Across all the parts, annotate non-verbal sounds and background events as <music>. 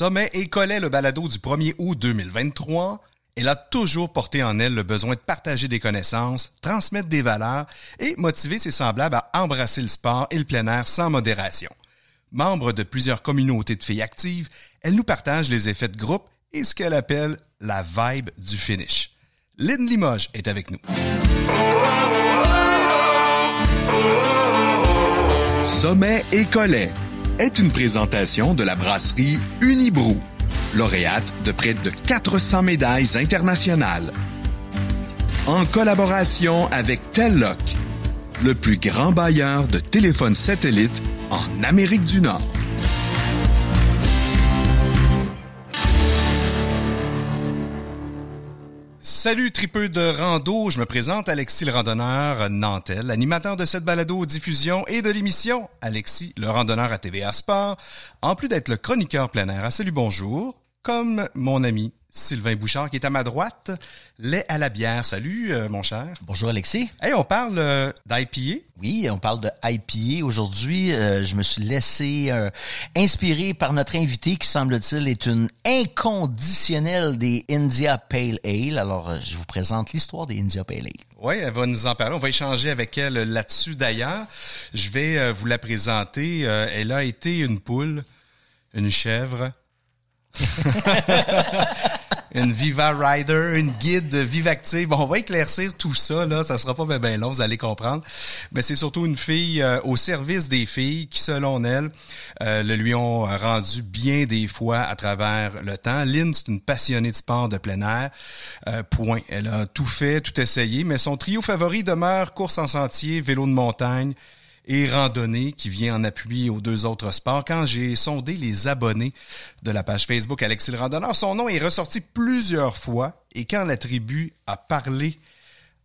Sommet et Collet, le balado du 1er août 2023, elle a toujours porté en elle le besoin de partager des connaissances, transmettre des valeurs et motiver ses semblables à embrasser le sport et le plein air sans modération. Membre de plusieurs communautés de filles actives, elle nous partage les effets de groupe et ce qu'elle appelle la vibe du finish. Lynn Limoges est avec nous. Sommet et Collet est une présentation de la brasserie Unibrou, lauréate de près de 400 médailles internationales. En collaboration avec Telloc, le plus grand bailleur de téléphones satellites en Amérique du Nord. Salut tripeux de rando, je me présente Alexis le randonneur Nantel, animateur de cette balado diffusion et de l'émission Alexis le randonneur à TVA Sport, en plus d'être le chroniqueur plein air à Salut Bonjour, comme mon ami Sylvain Bouchard qui est à ma droite, lait à la bière. Salut euh, mon cher. Bonjour Alexis. Hey, on parle euh, d'IPA. Oui, on parle de IPA aujourd'hui. Euh, je me suis laissé euh, inspirer par notre invité qui semble-t-il est une inconditionnelle des India Pale Ale. Alors, je vous présente l'histoire des India Pale Ale. Oui, elle va nous en parler. On va échanger avec elle là-dessus d'ailleurs. Je vais vous la présenter. elle a été une poule, une chèvre, <laughs> une Viva Rider, une guide de Vive Active. Bon, on va éclaircir tout ça, là. Ça sera pas bien long, vous allez comprendre. Mais c'est surtout une fille euh, au service des filles qui, selon elle, euh, le lui ont rendu bien des fois à travers le temps. Lynn, c'est une passionnée de sport de plein air. Euh, point. Elle a tout fait, tout essayé, mais son trio favori demeure course en sentier, vélo de montagne, et randonnée qui vient en appui aux deux autres sports. Quand j'ai sondé les abonnés de la page Facebook Alexis le Randonneur, son nom est ressorti plusieurs fois et quand la tribu a parlé,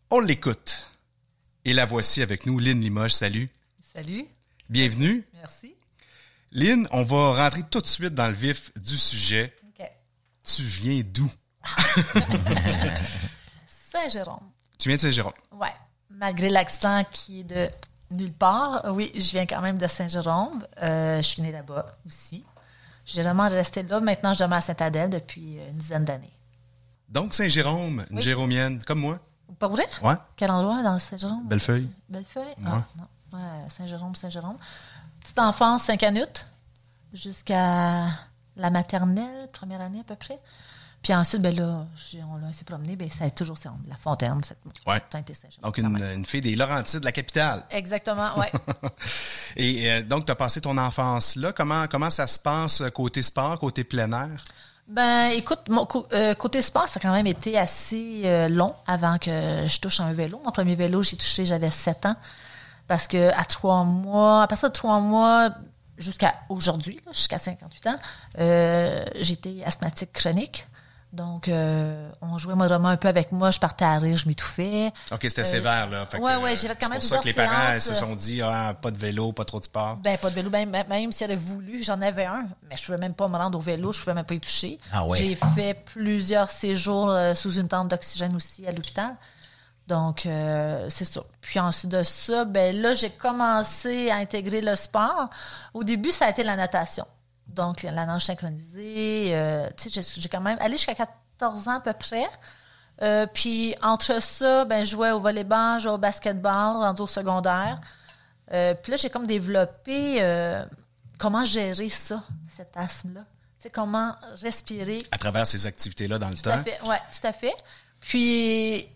on l'écoute. Et la voici avec nous, Lynn Limoges. Salut. Salut. Bienvenue. Merci. Lynn, on va rentrer tout de suite dans le vif du sujet. OK. Tu viens d'où? <laughs> Saint-Jérôme. Tu viens de Saint-Jérôme. Ouais. Malgré l'accent qui est de nulle part, oui, je viens quand même de Saint-Jérôme. Euh, je suis née là-bas aussi. J'ai vraiment resté là. Maintenant, je demeure à Saint-Adèle depuis une dizaine d'années. Donc, Saint-Jérôme, une Oui. comme moi. Pas vrai? Ouais. Quel endroit dans Saint-Jérôme? Bellefeuille. Bellefeuille? Ouais. Ah, non. Ouais, Saint-Jérôme, Saint-Jérôme. Petite enfance, Saint-Canute, jusqu'à la maternelle, première année à peu près. Puis ensuite, ben là, on s'est promené, ben ça a toujours c'est la fontaine, cette Ouais. Donc, une, fille des Laurentides, de la capitale. Exactement, ouais. <laughs> Et euh, donc, tu as passé ton enfance là. Comment, comment ça se passe euh, côté sport, côté plein air? Ben, écoute, mon euh, côté sport, ça a quand même été assez euh, long avant que je touche un vélo. Mon premier vélo, j'ai touché, j'avais 7 ans. Parce que à trois mois, à partir de trois mois, jusqu'à aujourd'hui, jusqu'à 58 ans, j'étais asthmatique chronique. Donc, euh, on jouait vraiment un peu avec moi. Je partais à rire, je m'étouffais. OK, c'était sévère, là. Fait Euh, ouais, euh, j'ai fait quand c'est même pour ça que les parents se euh, sont dit, ah, pas de vélo, pas trop de sport. Ben, pas de vélo. Ben, même, même s'il aurait voulu, j'en avais un. Mais je pouvais même pas me rendre au vélo. Je pouvais même pas y toucher. Ah ouais. J'ai fait plusieurs séjours euh, sous une tente d'oxygène aussi à l'hôpital. Donc, euh, c'est ça. Puis ensuite de ça, ben là, j'ai commencé à intégrer le sport. Au début, ça a été la natation. Donc, la nage synchronisée. euh, tu sais, j'ai- quand même allé jusqu'à 14 ans à peu près. Euh, puis entre ça, ben, je jouais au volleyball, je jouais au basketball, rendu au secondaire. Euh, puis là, j'ai comme développé comment gérer ça, cet asthme-là. Tu sais, comment respirer. À travers ces activités-là dans le Tout temps. ouais, tout à fait. Puis,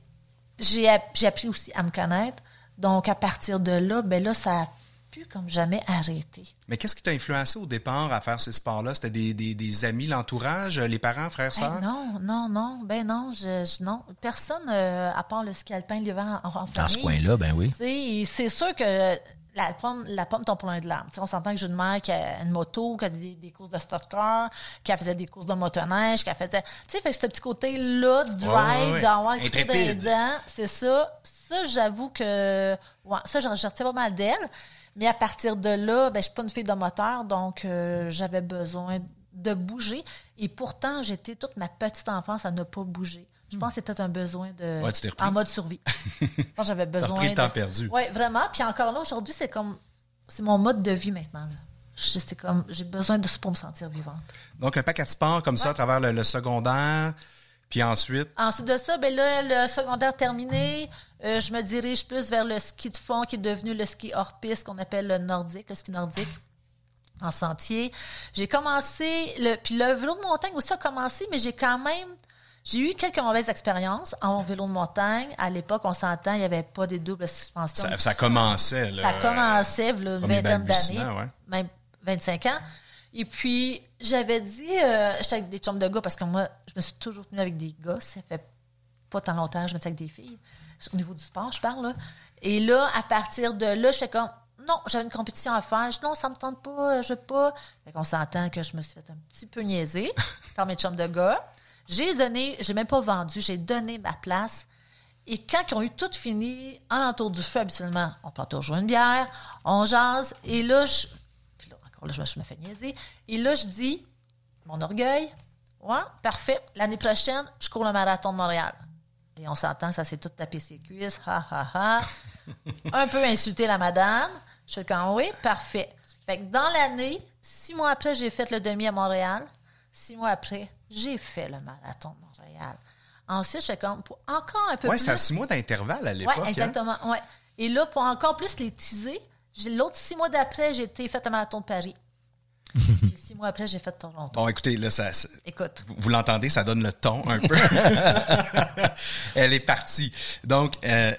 j'ai appris aussi à me connaître. Donc, à partir de là, ben là, ça a pu comme jamais arrêter. Mais qu'est-ce qui t'a influencé au départ à faire ces sports-là? C'était des, des, des amis, l'entourage, euh, les parents, frères, Hey, sœurs? non, non, non, ben non, je, je- non. Personne, euh, à part le ski alpin, l'hiver en, en Dans ce famille. coin-là, ben oui. Tu sais, c'est sûr que la pomme, la pomme tombe plein de larmes. Tu sais, on s'entend que j'ai une mère qui a une moto, qui a des, des courses de stock car, qui faisait des courses de motoneige, qui a faisait... Tu sais, fait que ce petit côté-là, de drive, Ouais, ouais, ouais. d'avoir le c'est ça. Ça, j'avoue que... Ouais, ça, j'en je retiens pas mal d'elle. Mais à partir de là, ben, je suis pas une fille de moteur, donc euh, j'avais besoin de bouger. Et pourtant, j'étais toute ma petite enfance à ne pas bouger. Je pense que c'était un besoin de... Ouais, tu en mode survie. <laughs> Je pense que j'avais besoin repris le temps de- perdu. Oui, vraiment. Puis encore là, aujourd'hui, c'est comme... C'est mon mode de vie maintenant. là. C'est comme, j'ai besoin de ça pour me sentir vivante. Donc, un paquet de sport comme ça à travers le, le secondaire, puis ensuite... Ensuite de ça, ben là, le secondaire terminé, euh, je me dirige plus vers le ski de fond qui est devenu le ski hors piste qu'on appelle le nordique, le ski nordique en sentier. J'ai commencé, le, puis le vélo de montagne aussi a commencé, mais j'ai quand même, j'ai eu quelques mauvaises expériences en vélo de montagne. À l'époque, on s'entend, il n'y avait pas des doubles suspensions. Ça, ça commençait, là. Ça commençait, Premier vingtaine d'années, ouais. même 25 ans. Et puis, j'avais dit, euh, j'étais avec des chums de gars parce que moi, je me suis toujours tenue avec des gars. Ça fait pas tant longtemps que je me tiens avec des filles. Au niveau du sport, je parle. Là. Et là, à partir de là, j'étais comme, non, j'avais une compétition à faire. Je dis, non, ça me tente pas, je veux pas. Fait qu'on s'entend que je me suis fait un petit peu niaiser <laughs> par mes chums de gars. J'ai donné, j'ai même pas vendu, j'ai donné ma place. Et quand ils ont eu tout fini, en entour du feu, habituellement, on prend toujours une bière, on jase. Et là, je, là, je me, je me fais niaiser. Et là, je dis, mon orgueil, ouais, parfait. L'année prochaine, je cours le marathon de Montréal. Et on s'entend, ça s'est tout tapé ses cuisses, ha, ha, ha. <laughs> Un peu insulté la madame. Je fais comme, oui, parfait. Fait que dans l'année, six mois après, j'ai fait le demi à Montréal. Six mois après, j'ai fait le marathon de Montréal. Ensuite, je fais comme, pour encore un peu Ouais, plus. c'était à six mois d'intervalle à l'époque. Oui, hein? exactement. Ouais. Et là, pour encore plus les teaser, l'autre six mois d'après, j'ai été fait un marathon de Paris. <laughs> Puis six mois après, j'ai fait Toronto. Bon, écoutez, là, ça, ça- Écoute, vous, vous l'entendez, ça donne le ton un peu. <laughs> Elle est partie. Donc, euh,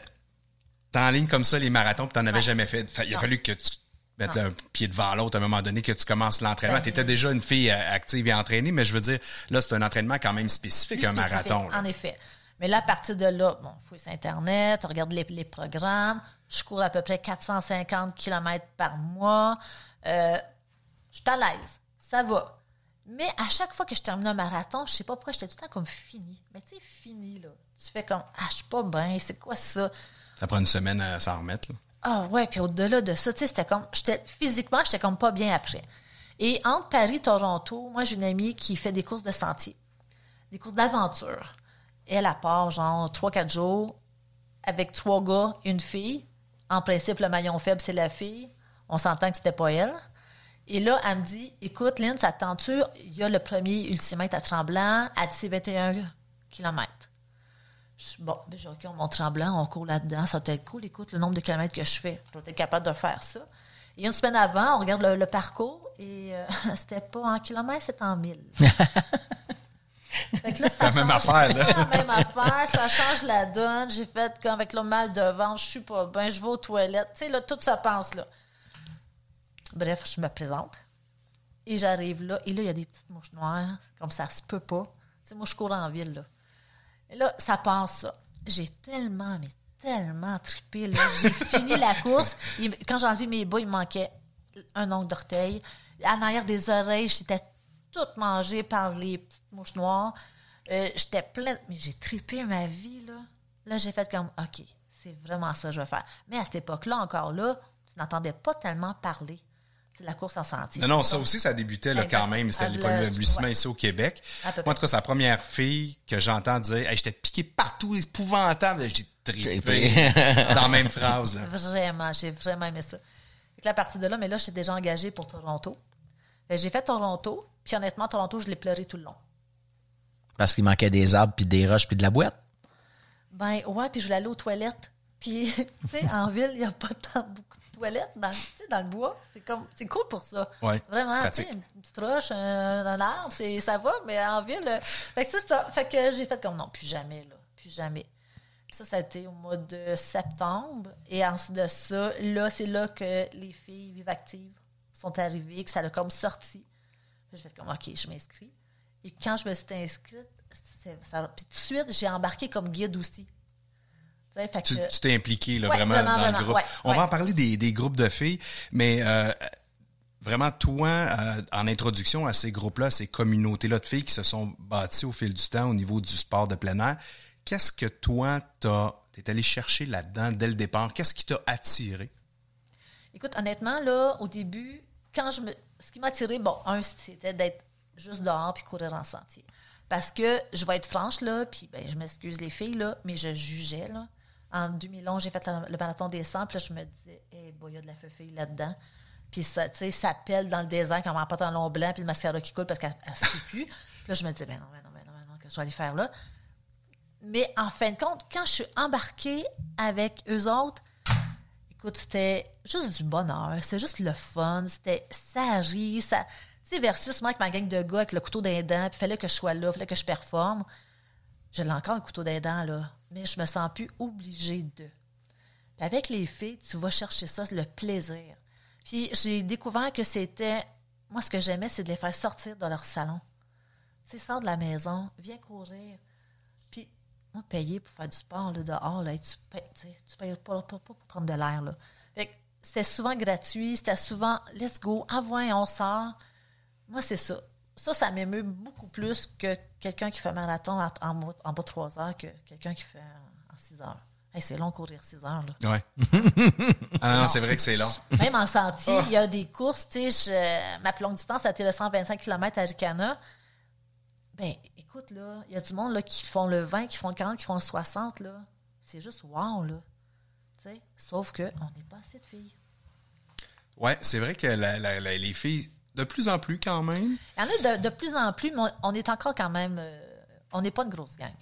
t'es en ligne comme ça, les marathons, puis t'en avais Ouais. jamais fait. Fa- Il a Non. fallu que tu mettes un pied devant l'autre à un moment donné, que tu commences l'entraînement. Ben, T'étais déjà une fille euh, active et entraînée, mais je veux dire, là, c'est un entraînement quand même spécifique, un spécifique, marathon. là. En effet. Mais là, à partir de là, bon, fouille sur Internet, on regarde les, les programmes. Je cours à peu près 450 km par mois. Euh, je suis à l'aise. Ça va. Mais à chaque fois que je termine un marathon, je sais pas pourquoi j'étais tout le temps comme fini. Mais tu sais, fini, là. Tu fais comme, ah, je suis pas bien, c'est quoi ça? Ça prend une semaine à s'en remettre. là. Ah ouais, puis au-delà de ça, tu sais, c'était comme, j'étais, physiquement, j'étais comme pas bien après. Et entre Paris et Toronto, moi, j'ai une amie qui fait des courses de sentier, des courses d'aventure. Elle, à part, genre, 3-4 jours, avec trois gars une fille. En principe, le maillon faible, c'est la fille. On s'entend que c'était pas elle. Et là, elle me dit, écoute, Lynn, ça te tente-tu? Il y a le premier ultimètre à Tremblant, à 21 km. Je suis, bon, ben, OK, on monte Tremblant, on court là-dedans, ça va être cool. Écoute, le nombre de kilomètres que je fais, je dois être capable de faire ça. Et une semaine avant, on regarde le, le parcours et euh, <laughs> c'était pas en kilomètres, c'était en mille. <laughs> Fait que là, ça La même affaire, là. la même affaire, ça change la donne. J'ai fait comme avec le mal de ventre, je suis pas bien, je vais aux toilettes. Tu sais, là, tout ça pense là. Bref, je me présente. Et j'arrive là, et là, il y a des petites mouches noires, comme ça se peut pas. Tu sais, moi, je cours en ville, là. Et là, ça passe, ça. J'ai tellement, mais tellement trippé, là. J'ai <laughs> fini la course. Il- quand j'ai enlevé mes bas, il me manquait un ongle d'orteil. En arrière des oreilles, j'étais toute mangée par les petites mouches noires. Euh, j'étais pleine, mais j'ai trippé ma vie, là. Là, j'ai fait comme, OK, c'est vraiment ça que je veux faire. Mais à cette époque-là, encore là, tu n'entendais pas tellement parler. C'est la course en sentier. Non, non, ça aussi, ça débutait là, quand même. C'était les la- premiers aboutissements ouais. ici au Québec. Moi, en tout cas, la première fille que j'entends dire hey, J'étais piqué partout, épouvantable. J'ai trippé. <laughs> Dans la même phrase. là. Vraiment, j'ai vraiment aimé ça. Là, à partir de là, mais là, j'étais déjà engagée pour Toronto. Que J'ai fait Toronto, puis honnêtement, Toronto, je l'ai pleuré tout le long. Parce qu'il manquait des arbres, puis des roches, puis de la boîte? Ben ouais, puis je voulais aller aux toilettes. Puis, <laughs> tu sais, en ville, il n'y a pas tant beaucoup de toilettes. Dans, tu sais, dans le bois, c'est comme c'est cool pour ça. Ouais, Vraiment, tu pratique. sais, une petite roche, un, un arbre, c'est, ça va, mais en ville... euh, fait que c'est ça. Fait que j'ai fait comme non, plus jamais, là. Plus jamais. Puis ça, ça a été au mois de septembre. Et ensuite de ça, là, c'est là que les filles vives actives sont arrivées, que ça a comme sorti. J'ai fait comme, OK, je m'inscris. Et quand je me suis inscrite, ça, puis tout de suite, j'ai embarqué comme guide aussi. Tu sais, fait Tu que- tu t'es impliqué là, Ouais, vraiment, vraiment, dans vraiment, le groupe. ouais, On ouais. va en parler des, des groupes de filles, mais euh, vraiment, toi, euh, en introduction à ces groupes-là, ces communautés-là de filles qui se sont bâties au fil du temps au niveau du sport de plein air, qu'est-ce que toi, t'as, t'es allé chercher là-dedans dès le départ? Qu'est-ce qui t'a attiré? Écoute, honnêtement, là, au début, quand je me. Ce qui m'a attiré, bon, un, c'était d'être juste dehors puis courir en sentier. Parce que, je vais être franche, là, puis ben, je m'excuse les filles, là, mais je jugeais, là. En 2011, j'ai fait le, marathon des 100, puis là, je me disais, eh, boy, il y a de la fille là-dedans. Puis ça, tu sais, ça pèle dans le désert comme en pantalon blanc, puis le mascara qui coule parce qu'elle sait plus. puis là, je me dis, ben non, ben non, ben non, ben non, que je vais aller faire là? Mais en fin de compte, quand je suis embarquée avec eux autres, écoute, c'était juste du bonheur. C'est juste le fun. C'était, ça rit, ça. Tu sais, versus moi avec ma gang de gars avec le couteau d'un dent, puis fallait que je sois là, fallait que je performe. Je l'ai encore le couteau d'un là. Mais je me sens plus obligée de. Avec les filles, tu vas chercher ça, le plaisir. Puis j'ai découvert que c'était. Moi, ce que j'aimais, c'est de les faire sortir de leur salon. Tu sais, sors de la maison, viens courir. Moi, payer pour faire du sport là, dehors, là, tu payes, tu payes pas, pas- pas pour prendre de l'air. là. C'était souvent gratuit, c'était souvent let's go, avant on sort. Moi, c'est ça. Ça, ça m'émeut beaucoup plus que quelqu'un qui fait un marathon en, en, bas- en bas de 3 heures que quelqu'un qui fait en 6 heures. Hey, c'est long courir 6 heures. Là. Ouais. <laughs> ah non, c'est vrai que c'est long. <laughs> Même en sentier, il y a des courses. Je- ma plus longue distance, c'était le 125 km à Ricana. Ben, écoute, là, il y a du monde là, qui font le 20, qui font le 40, qui font le 60. là. C'est juste wow, là. Sauf qu'on n'est pas assez de filles. Ouais, c'est vrai que la- la- la- les filles, de plus en plus quand même. Il y en a de, de plus en plus, mais on, on est encore quand même. euh, on n'est pas une grosse gang.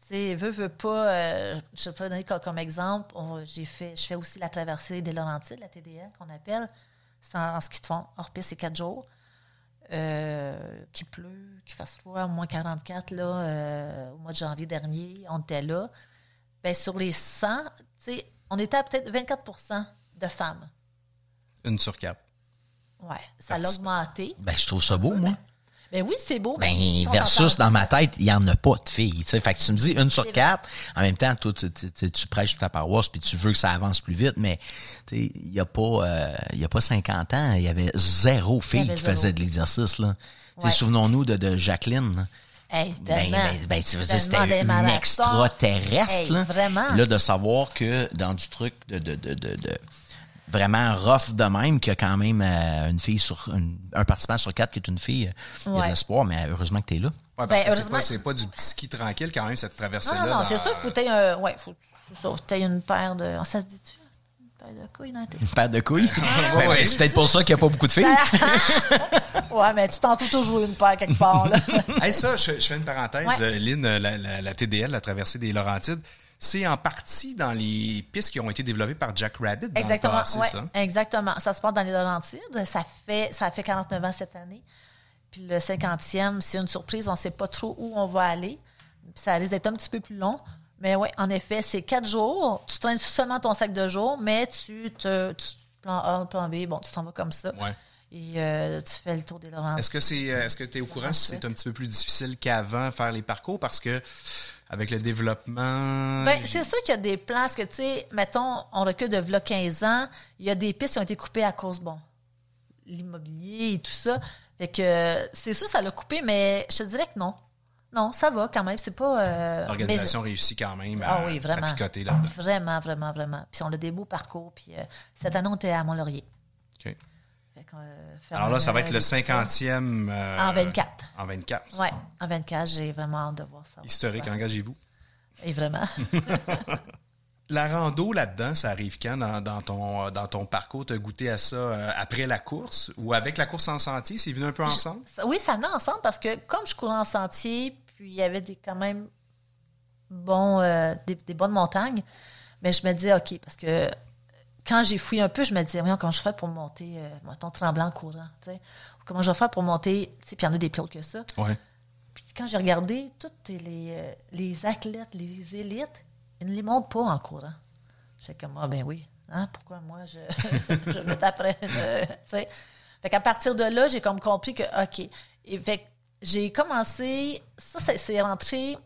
Tu sais, veux, veux pas. euh, je peux donner comme, comme exemple. j'ai fait, je fais aussi la traversée des Laurentides, la TDL qu'on appelle. C'est en, en ski de fond. Hors piste, c'est quatre jours. Euh, qu'il pleut, qu'il fasse froid, au moins 44 là, euh, au mois de janvier dernier, on était là. Ben, sur les 100, tu sais, on était à peut-être 24% de femmes. Une sur quatre. Ouais, ça a Parti- augmenté. Ben, je trouve ça beau, moi. Ben oui, c'est beau. Ben, versus dans ma tête, il y en a pas de filles. Tu sais, fait que tu me dis une sur quatre. En même temps, toi, tu, tu, tu- tu prêches ta paroisse puis tu veux que ça avance plus vite, mais il y a pas, euh, y a pas 50 ans, il y avait zéro fille avait qui zéro. faisait de l'exercice là. Ouais. Souvenons-nous de, de Jacqueline. là. Hey, Ben, ben, ben, tu veux dire, Tellement c'était une extraterrestre. Hey, là. vraiment. Là, de savoir que dans du truc de, de, de, de, de- vraiment rough de même, qu'il y a quand même euh, une fille sur une- un participant sur quatre qui est une fille, euh, il y a de l'espoir, mais heureusement que tu es là. Ouais, parce Ben, que c'est heureusement- pas, c'est pas du petit ski tranquille quand même, cette traversée-là. Ah non, non, dans- c'est sûr, faut que un. Ouais, faut, faut une paire de. Ça se dit-tu? Une paire de couilles dans tes. Une paire de couilles? Ben, ouais. ben, c'est peut-être pour ça qu'il n'y a pas beaucoup de filles. <laughs> Ouais, mais tu t'en toujours une paire quelque part, là. <laughs> Hey, ça, je, je fais une parenthèse, Ouais. Lynn, la, la- la TDL, la traversée des Laurentides, c'est en partie dans les pistes qui ont été développées par Jack Rabbit dans Exactement. le passé, ouais, ça. exactement. Ça se passe dans les Laurentides. Ça fait, ça fait 49 ans cette année. Puis le 50e, c'est une surprise. On ne sait pas trop où on va aller. Ça risque d'être un petit peu plus long. Mais oui, en effet, c'est quatre jours. Tu traînes seulement ton sac de jour, mais tu te. Tu, plan A, plan B, bon, tu t'en vas comme ça. Ouais. Et euh, tu fais le tour des Laurentides. Est-ce que c'est, euh, est-ce que tu es au courant si c'est un petit peu plus difficile qu'avant faire les parcours? Parce que avec le développement, Ben, c'est sûr qu'il y a des places que, tu sais, mettons, on recule de v'là 15 ans, il y a des pistes qui ont été coupées à cause, bon, l'immobilier et tout ça. Fait que, c'est sûr, ça l'a coupé, mais je te dirais que non. Non, ça va quand même. C'est pas. euh, l'organisation réussit quand même mais- à Ah oui, vraiment. là-dedans. Vraiment, vraiment, vraiment. Puis on a des beaux parcours. Puis euh, cette année, on était à Mont-Laurier. OK. Euh, Alors là, ça va être le Fernandel et tout ça. 50e. euh, En 24. En 24. Ouais, en 24, j'ai vraiment hâte de voir ça. Historique, Ouais. engagez-vous. Et vraiment. <laughs> <laughs> La rando là-dedans, ça arrive quand dans, dans ton, dans ton parcours? Tu as goûté à ça euh, après la course ou avec la course en sentier? C'est venu un peu ensemble? Oui, ça venait ensemble parce que comme je courais en sentier, puis il y avait des quand même bons, euh, des, des bonnes montagnes, mais je me disais, OK, parce que quand j'ai fouillé un peu, je me disais, voyons, comment je fais pour monter, euh, mettons, tremblant courant, tu sais? Comment je vais faire pour monter, tu sais, puis il y en a des plus hautes que ça. Ouais. Puis quand j'ai regardé, toutes les, euh, les athlètes, les élites, ils ne les montent pas en courant. J'étais comme, ah ben oui, hein, pourquoi moi je, <laughs> je me taperais, euh, tu sais? Fait qu'à partir de là, j'ai comme compris que, OK. Et fait j'ai commencé, ça, c'est- c'est rentré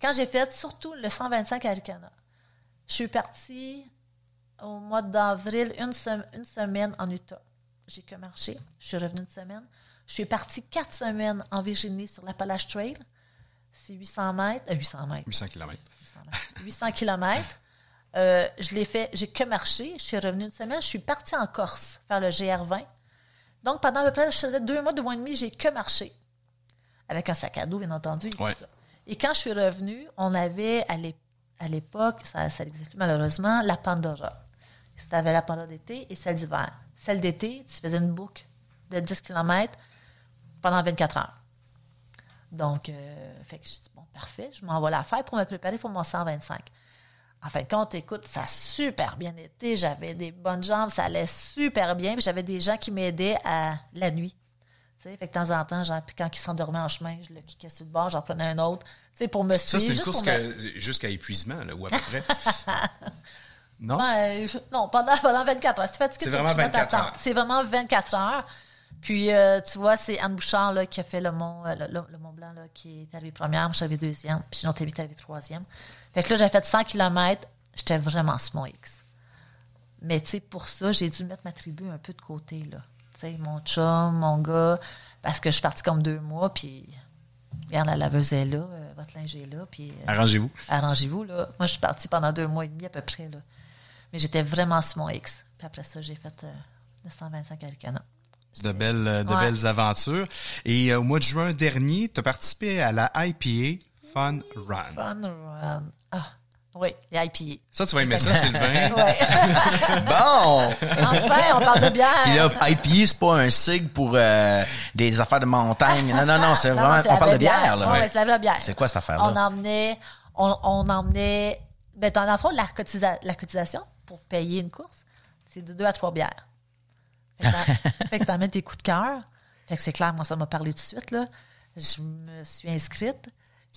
quand j'ai fait surtout le 125 à Ricana. Je suis partie au mois d'avril, une, sem- une semaine en Utah. J'ai que marché. Je suis revenue une semaine. Je suis partie quatre semaines en Virginie sur l'Appalache Trail. C'est 800 mètres. euh, 800 mètres. 800 km. 800 km. Euh, je l'ai fait, j'ai que marché. Je suis revenue une semaine. Je suis partie en Corse faire le GR20. Donc, pendant à peu près, je faisais deux mois, deux mois et demi, j'ai que marché. Avec un sac à dos, bien entendu. et tout Ouais. ça. Et quand je suis revenue, on avait à l'ép- à l'époque, ça, ça n'existe plus malheureusement, la Pandora. C'était avec la Pandora d'été et celle d'hiver. Celle d'été, tu faisais une boucle de 10 km pendant 24 heures. Donc, euh, fait que je dis, bon, parfait, je m'en vais la faire pour me préparer pour mon 125. En fin de compte, écoute, ça a super bien été. J'avais des bonnes jambes, ça allait super bien. Puis j'avais des gens qui m'aidaient à la nuit. Tu fait que de temps en temps, genre, puis quand ils s'endormaient en chemin, je le kickais sur le bord, j'en prenais un autre. Tu sais, pour me Ça, suivre. c'est une course me- jusqu'à épuisement, là, ou à peu près. <laughs> non? Je- non, pendant, pendant 24 heures. C'est fatigué, C'est vraiment tu vas 24 t'attendre. heures. C'est vraiment 24 heures. Puis, euh, tu vois, c'est Anne Bouchard là, qui a fait le Mont, euh, le, le- le Mont Blanc, là, qui est arrivé première. Moi, j'avais deuxième. Puis, amie est arrivée troisième. Fait que là, j'ai fait 100 km. J'étais vraiment sur mon X. Mais, tu sais, pour ça, j'ai dû mettre ma tribu un peu de côté, là. Tu sais, mon chum, mon gars, parce que je suis partie comme deux mois, puis... Regarde, la laveuse est là, euh, votre linge est là, puis... euh, Arrangez-vous. arrangez-vous, là. Moi, je suis partie pendant deux mois et demi à peu près, là. Mais j'étais vraiment sur mon X. Puis après ça, j'ai fait euh, le 125 Aricana. De belles, euh, de Ouais. belles aventures. Et euh, au mois de juin dernier, tu as participé à la IPA Fun Run. Fun run. Ah, oui, les IPA. Ça, tu vas aimer ça, Sylvain. <laughs> <laughs> Bon! enfin, on parle de bière. Puis là, IPA, c'est pas un sig pour euh, des affaires de montagne. Non, non, non, c'est <laughs> vraiment... on parle de bière, là. Ouais, c'est la vraie bière. C'est quoi cette On affaire-là? emmenait, on, on emmenait, ben, dans le fond, la, cotisa- la cotisation pour payer une course, c'est de deux à trois bières. Fait que t'en- <laughs> t'emmènes tes coups de cœur. Fait que c'est clair, moi, ça m'a parlé tout de suite, là. Je me suis inscrite.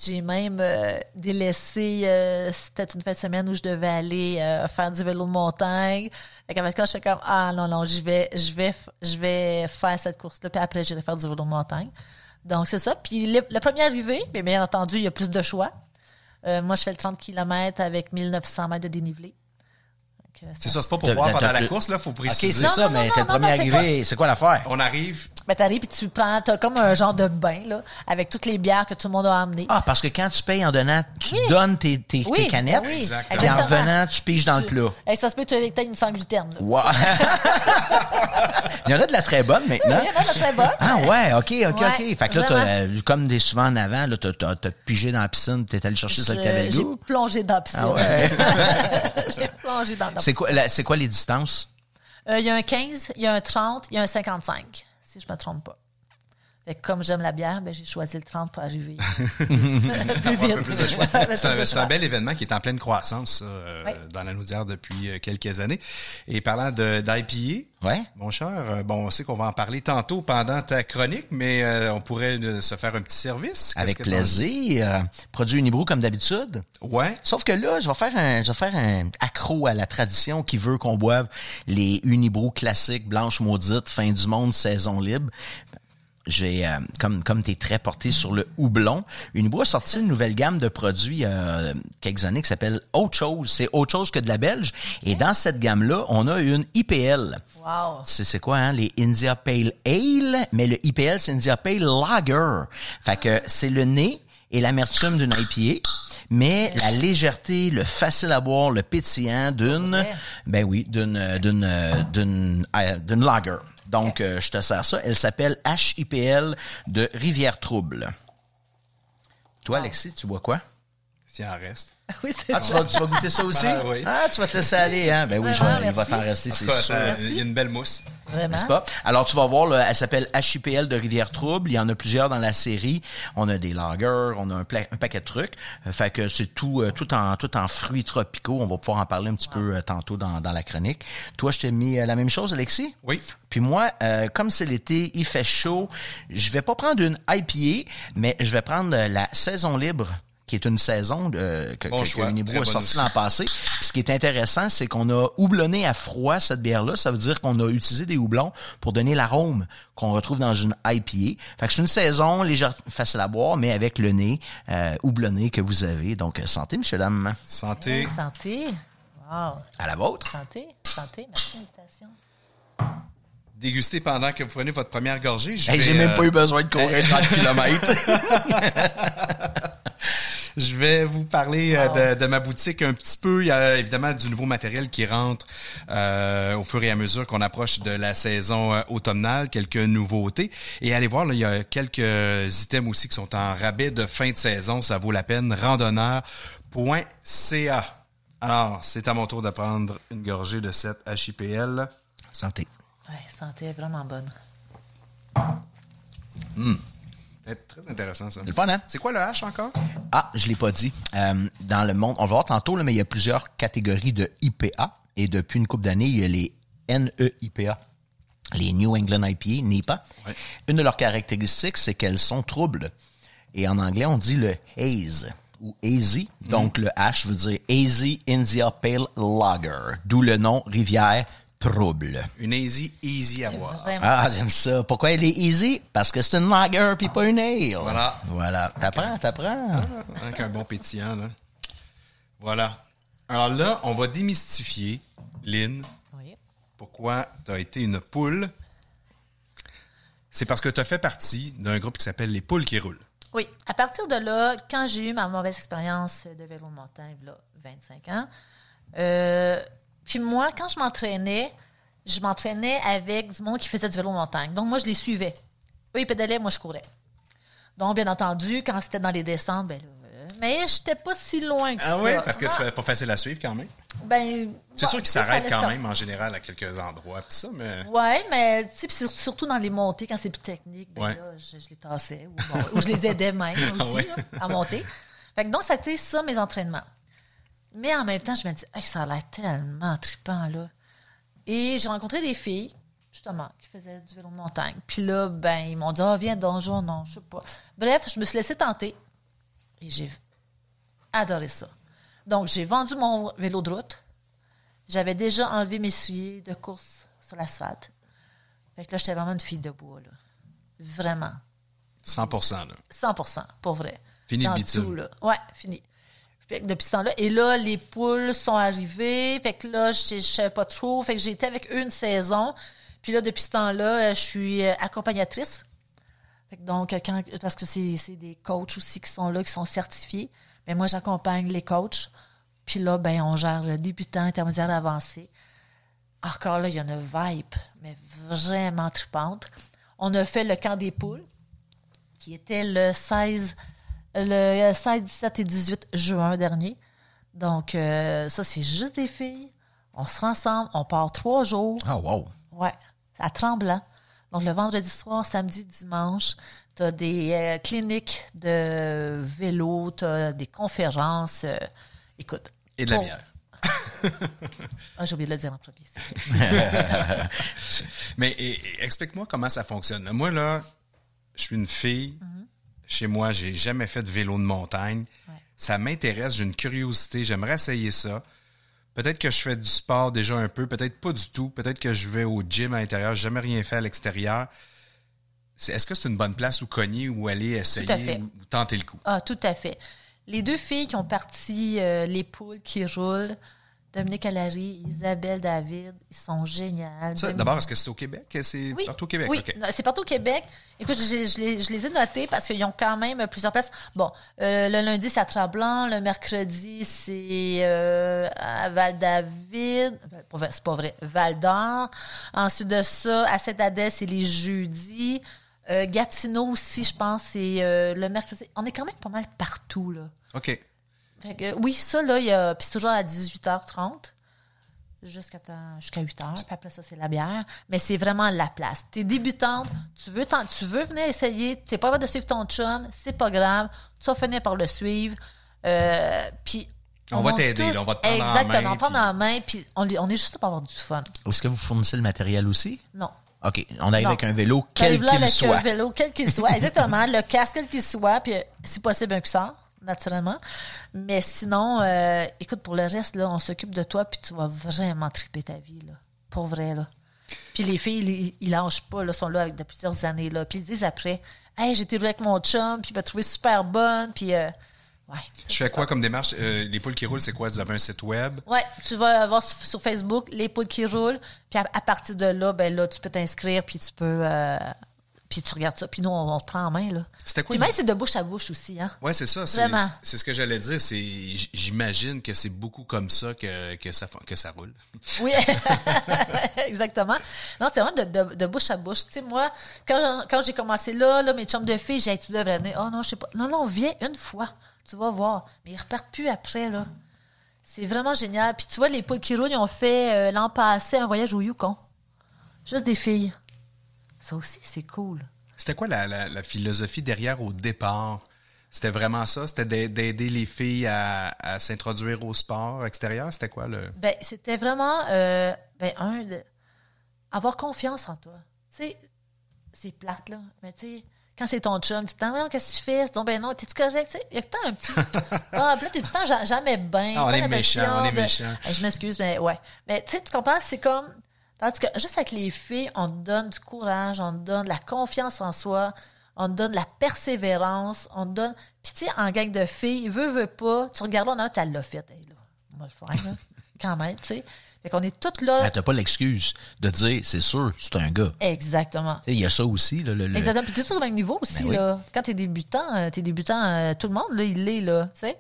J'ai même euh, délaissé, euh, c'était une fin de semaine où je devais aller euh, faire du vélo de montagne. Fait fait, quand je fais comme, ah non, non, je vais, je vais, je vais faire cette course-là, puis après, j'irai faire du vélo de montagne. Donc, c'est ça. Puis le, le premier arrivé, mais bien entendu, il y a plus de choix. Moi, je fais le 30 km avec 1900 mètres de dénivelé. Euh, C'est ça, c'est pas pour t'as- pendant la course, là, faut OK, préciser. c'est Non, ça, non, mais t'es le premier c'est arrivé. C'est quoi l'affaire? On arrive, Ben, t'arrives puis tu prends, t'as comme un genre de bain, là, avec toutes les bières que tout le monde a amenées. Ah, parce que quand tu payes en donnant, tu Oui. donnes tes, tes, oui, tes canettes. oui, Exactement. Puis en revenant, tu piges dans le plat. Hey, ça se peut que tu aies une sans gluten, là. Wow. <laughs> Il y en a de la très bonne maintenant. Oui, il y en a de très bonne. Ah ouais, ok, ok, Ouais, ok. Fait que là, t'as, euh, comme des souvent en avant, là, t'as, t'as, t'as pigé dans la piscine, t'es allé chercher ce que t'avais le Je- J'ai goût. plongé dans la piscine. Ah ouais. <laughs> J'ai plongé dans la C'est piscine. quoi, la- c'est quoi les distances? Euh, Il y a un 15, il y a un 30, il y a un 55, si je me trompe pas. Fait que comme j'aime la bière, ben, j'ai choisi le 30 pour arriver <laughs> <laughs> plus avoir vite. un peu plus de choix. Un peu C'est un, bel événement qui est en pleine croissance ça, euh, Oui. dans la Naudière depuis euh, quelques années. Et parlant de d'IPA, Ouais. mon cher, euh, bon, on sait qu'on va en parler tantôt pendant ta chronique, mais euh, on pourrait euh, se faire un petit service. Avec que plaisir. Produit Unibrew comme d'habitude. Ouais. Sauf que là, je vais faire un, je vais faire un accro à la tradition qui veut qu'on boive les Unibrew classiques blanches maudites, fin du monde, saison libre. J'ai, euh, comme comme t'es très porté sur le houblon, Unibrew a sorti une nouvelle gamme de produits a quelques années qui s'appelle Autre chose. C'est autre chose que de la belge. Et dans cette gamme-là, on a une IPL. Wow. C'est c'est quoi, hein? Les India Pale Ale, mais le IPL, c'est India Pale Lager. Fait que c'est le nez et l'amertume d'une IPA, mais la légèreté, le facile à boire, le pétillant d'une, ben oui, d'une, euh, d'une, euh, d'une, euh, d'une lager. Donc, euh, je te sers ça. Elle s'appelle HIPL de Rivière Trouble. Toi, Alexis, tu bois quoi? S'il en reste. Oui, c'est Ah, tu vas, tu vas goûter ça aussi? Ah, oui. Ah, tu vas te laisser aller, hein? Ben oui, je il va t'en rester, c'est sûr. il y a une belle mousse. Vraiment. N'est-ce pas? Alors, tu vas voir, là, elle s'appelle HIPL de Rivière-Trouble. Il y en a plusieurs dans la série. On a des lagers, on a un, pla- un paquet de trucs. Euh, fait que c'est tout, euh, tout en, tout en fruits tropicaux. On va pouvoir en parler un petit peu euh, tantôt dans, dans la chronique. Toi, je t'ai mis euh, la même chose, Alexis? Oui. Puis moi, euh, comme c'est l'été, il fait chaud, je vais pas prendre une IPA, mais je vais prendre la saison libre qui est une saison euh, que, Bon que, choix, que Unibrew très a sorti l'an passé. Ce qui est intéressant, c'est qu'on a houblonné à froid cette bière-là. Ça veut dire qu'on a utilisé des houblons pour donner l'arôme qu'on retrouve dans une IPA. Fait que c'est une saison légère, facile à boire, mais avec le nez euh, houblonné que vous avez. Donc, euh, santé, monsieur, dame. Santé. Santé. Wow. À la vôtre. Santé. Santé. Merci de l'invitation. Déguster pendant que vous prenez votre première gorgée. Je Hey, vais, J'ai même euh, pas eu besoin de courir 30 <laughs> km. <laughs> Je vais vous parler euh, de, de ma boutique un petit peu. Il y a évidemment du nouveau matériel qui rentre euh, au fur et à mesure qu'on approche de la saison euh, automnale, quelques nouveautés. Et allez voir, là, il y a quelques items aussi qui sont en rabais de fin de saison. Ça vaut la peine. Randonneur.ca. Alors, c'est à mon tour de prendre une gorgée de cette HIPL. Santé. Ouais, santé est vraiment bonne. C'est très intéressant, ça. C'est le fun, hein? C'est quoi le H encore? Ah, je l'ai pas dit. Euh, dans le monde, on va voir tantôt, là, mais il y a plusieurs catégories de IPA. Et depuis une couple d'années, il y a les NEIPA, les New England IPA, NEPA. Ouais. Une de leurs caractéristiques, c'est qu'elles sont troubles. Et en anglais, on dit le haze ou hazy. Donc, le H veut dire Hazy India Pale Lager. D'où le nom Rivière Trouble. Une easy, easy à boire. Vraiment. Ah, j'aime ça. Pourquoi elle est easy? Parce que c'est une lager puis pas une ale. Voilà. Voilà. T'apprends, t'apprends. Avec un bon pétillant, là. Voilà. Alors là, on va démystifier, Lynn, Oui. pourquoi tu as été une poule. C'est parce que tu as fait partie d'un groupe qui s'appelle Les Poules qui roulent. Oui. À partir de là, quand j'ai eu ma mauvaise expérience de vélo de montagne, là, 25 ans, euh, puis moi, quand je m'entraînais, je m'entraînais avec du monde qui faisait du vélo de montagne. Donc, moi, je les suivais. Eux, ils pédalaient, moi, je courais. Donc, bien entendu, quand c'était dans les descentes, ben là, euh, mais j'étais pas si loin que ça. Ah oui, parce que Ah, c'est pas facile à suivre quand même. ben, C'est ouais, sûr qu'ils s'arrêtent quand même en général à quelques endroits, pis ça, mais Ouais, mais tu sais, surtout dans les montées, quand c'est plus technique, ben Ouais. là, je, je les tassais ou, bon, ou je les aidais même <laughs> aussi Ah ouais. là, à monter. Fait que donc, ça a été ça, mes entraînements. Mais en même temps, je me dis, Hey, ça a l'air tellement trippant, là. Et j'ai rencontré des filles, justement, qui faisaient du vélo de montagne. Puis là, ben, ils m'ont dit, ah, viens, donjon, non, je sais pas. Bref, je me suis laissée tenter. Et j'ai adoré ça. Donc, j'ai vendu mon vélo de route. J'avais déjà enlevé mes souliers de course sur l'asphalte. Fait que là, j'étais vraiment une fille de bois, là. Vraiment. 100% là. 100% pour vrai. Fini le bitume. tout, là. Ouais, fini. Depuis temps-là. Et là, les poules sont arrivées. Fait que là, je je savais pas trop. Fait que j'ai été avec eux une saison. Puis là, depuis ce temps-là, euh, je suis euh, accompagnatrice. Fait que donc, euh, parce que c'est des coachs aussi qui sont là, qui sont certifiés. Mais moi, j'accompagne les coachs. Puis là, ben, on gère le débutant, intermédiaire, avancé. Encore là, il y a une vibe, mais vraiment trippante. On a fait le camp des poules, qui était le 16, le 16, 17 et 18 juin dernier. Donc, euh, ça, c'est juste des filles. On se rend ensemble, on part trois jours. Ah, wow. Ouais, à Tremblant. Donc, le vendredi soir, samedi, dimanche, tu as des euh, cliniques de vélo, tu as des conférences. euh, écoute. Et de la bière. <laughs> Ah, j'ai oublié de le dire en premier. <laughs> Mais explique-moi comment ça fonctionne. Moi, là, je suis une fille. Chez moi, j'ai jamais fait de vélo de montagne. Ouais. Ça m'intéresse, j'ai une curiosité, j'aimerais essayer ça. Peut-être que je fais du sport déjà un peu, peut-être pas du tout. Peut-être que je vais au gym à l'intérieur, j'ai jamais rien fait à l'extérieur. Est-ce que c'est une bonne place où cogner, où aller essayer, ou, ou tenter le coup? Ah, tout à fait. Les deux filles qui ont parti euh, les poules qui roulent, Dominique Allary, Isabelle David, ils sont Dominique- D'abord, est-ce que c'est au Québec? C'est Oui. partout au Québec? Oui, OK. non, c'est partout au Québec. Écoute, je, je les, je les ai notés parce qu'ils ont quand même plusieurs places. Bon, euh, le lundi, c'est à Tremblant. Le mercredi, c'est euh, à Val-David. Ben, C'est pas vrai. Val-d'Or. Ensuite de ça, à Saint-Adèle, c'est les jeudis. Euh, Gatineau aussi, je pense, c'est euh, le mercredi. On est quand même pas mal partout, là. OK. Fait que, oui, ça, là, il y a. Puis c'est toujours à 18h30 jusqu'à ta- jusqu'à 8h. Puis après ça, c'est la bière. Mais c'est vraiment la place. T'es débutante, tu veux, t'en- tu veux venir essayer, t'es pas capable de suivre ton chum, c'est pas grave. Tu vas finir par le suivre. Euh, puis. On va t'aider, tout- là, on va te prendre en Exactement, main, prendre puis- en main. Puis on, est juste là pour avoir du fun. Est-ce que vous fournissez le matériel aussi? Non. OK. On arrive Non. avec un vélo, quel qu'il avec soit. un vélo, quel qu'il soit. <laughs> Exactement. le casque, quel qu'il soit. Puis, si possible, un cuissard, naturellement. Mais sinon, euh, écoute, pour le reste, là, on s'occupe de toi, puis tu vas vraiment triper ta vie, là. Pour vrai, là. Puis les filles, ils, ils lâchent pas, là, sont là avec de plusieurs années, là. Puis ils disent après, hey, j'ai été rouler avec mon chum, puis il m'a trouvé super bonne, puis, euh, ouais. Je fais quoi comme démarche? Euh, les poules qui roulent, c'est quoi? Vous avez un site web? Ouais, tu vas voir sur, sur Facebook les poules qui roulent, puis à, à partir de là, ben là, tu peux t'inscrire, puis tu peux, puis tu regardes ça, puis nous, on, on te prend en main, là. C'était quoi? Puis même, c'est de bouche à bouche aussi, hein. Ouais, c'est ça. C'est, Vraiment. c'est ce que j'allais dire. C'est, j'imagine que c'est beaucoup comme ça que, que ça, que ça roule. <laughs> Oui, <laughs> exactement. Non, c'est vraiment de, de, de bouche à bouche. Tu sais, moi, quand, quand j'ai commencé là, là, mes chums de filles, j'ai dit, tu devrais venir. Oh non, je sais pas. Non, non, viens une fois. Tu vas voir. Mais ils repartent plus après, là. C'est vraiment génial. Puis tu vois, les poules qui roulent, ils ont fait euh, l'an passé un voyage au Yukon. Juste des filles. Ça aussi, c'est cool. C'était quoi la, la, la philosophie derrière au départ? C'était vraiment ça? C'était d'a- d'aider les filles à, à s'introduire au sport extérieur? C'était quoi le... Ben, c'était vraiment, euh, ben, un, de- avoir confiance en toi. Tu sais, c'est plate, là. Mais tu sais, quand c'est ton chum, tu te dis, Voyons, qu'est-ce que tu fais? Donc, ben non, t'es-tu correct? Il y a que tant un petit. <laughs> Ah, puis là, t'es tout le temps ja- jamais bien. Ah, on est méchant, on est méchant. Je m'excuse, mais ouais. Mais tu sais, tu comprends, c'est comme. Tandis que juste avec les filles, on te donne du courage, on te donne de la confiance en soi, on te donne de la persévérance, on te donne. Puis tu sais, en gang de filles, veut, veut pas, tu regardes là, non, tu l'as fait. Hey, là, on va le faire, là. <laughs> Quand même, tu sais. Fait qu'on est toutes là. Ben, T'as pas l'excuse de dire, c'est sûr, c'est un gars. Exactement. Il y a ça aussi. Là, le, le- Exactement. Puis t'es tous au même niveau aussi, Ben oui. là. Quand t'es débutant, euh, t'es débutant, euh, tout le monde, là, il l'est, là, tu sais.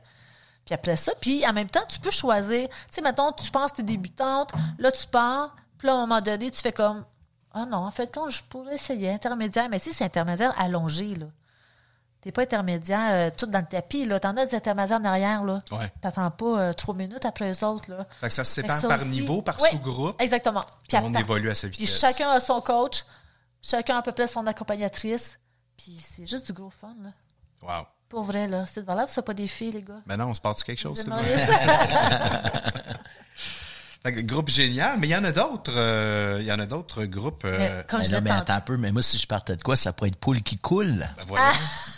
Puis après ça, puis en même temps, tu peux choisir. Tu sais, mettons, tu penses que t'es débutante, là, tu pars, puis là, à un moment donné, tu fais comme, ah non, en fait, quand je pourrais essayer intermédiaire, mais si c'est intermédiaire allongé, là. T'es pas intermédiaire euh, tout dans le tapis, là. T'en as des intermédiaires en arrière, là. Ouais. T'attends pas euh, trois minutes après eux autres, là. Fait que ça se sépare par aussi- niveau, par sous-groupe. Exactement. Monde à- évolue à sa Puis vitesse. chacun a son coach, chacun a à peu près son accompagnatrice. Puis c'est juste du gros fun, là. Wow. Pour vrai, là. C'est de valeur, c'est pas des filles, les gars. Ben non, on se passe quelque chose, c'est vrai? <laughs> ça? Fait que groupe génial, mais il y en a d'autres. euh, Il y en a d'autres groupes. euh, Ben je mais attends un peu, mais moi, si je partais de quoi, ça pourrait être poule qui coule. ben voyons.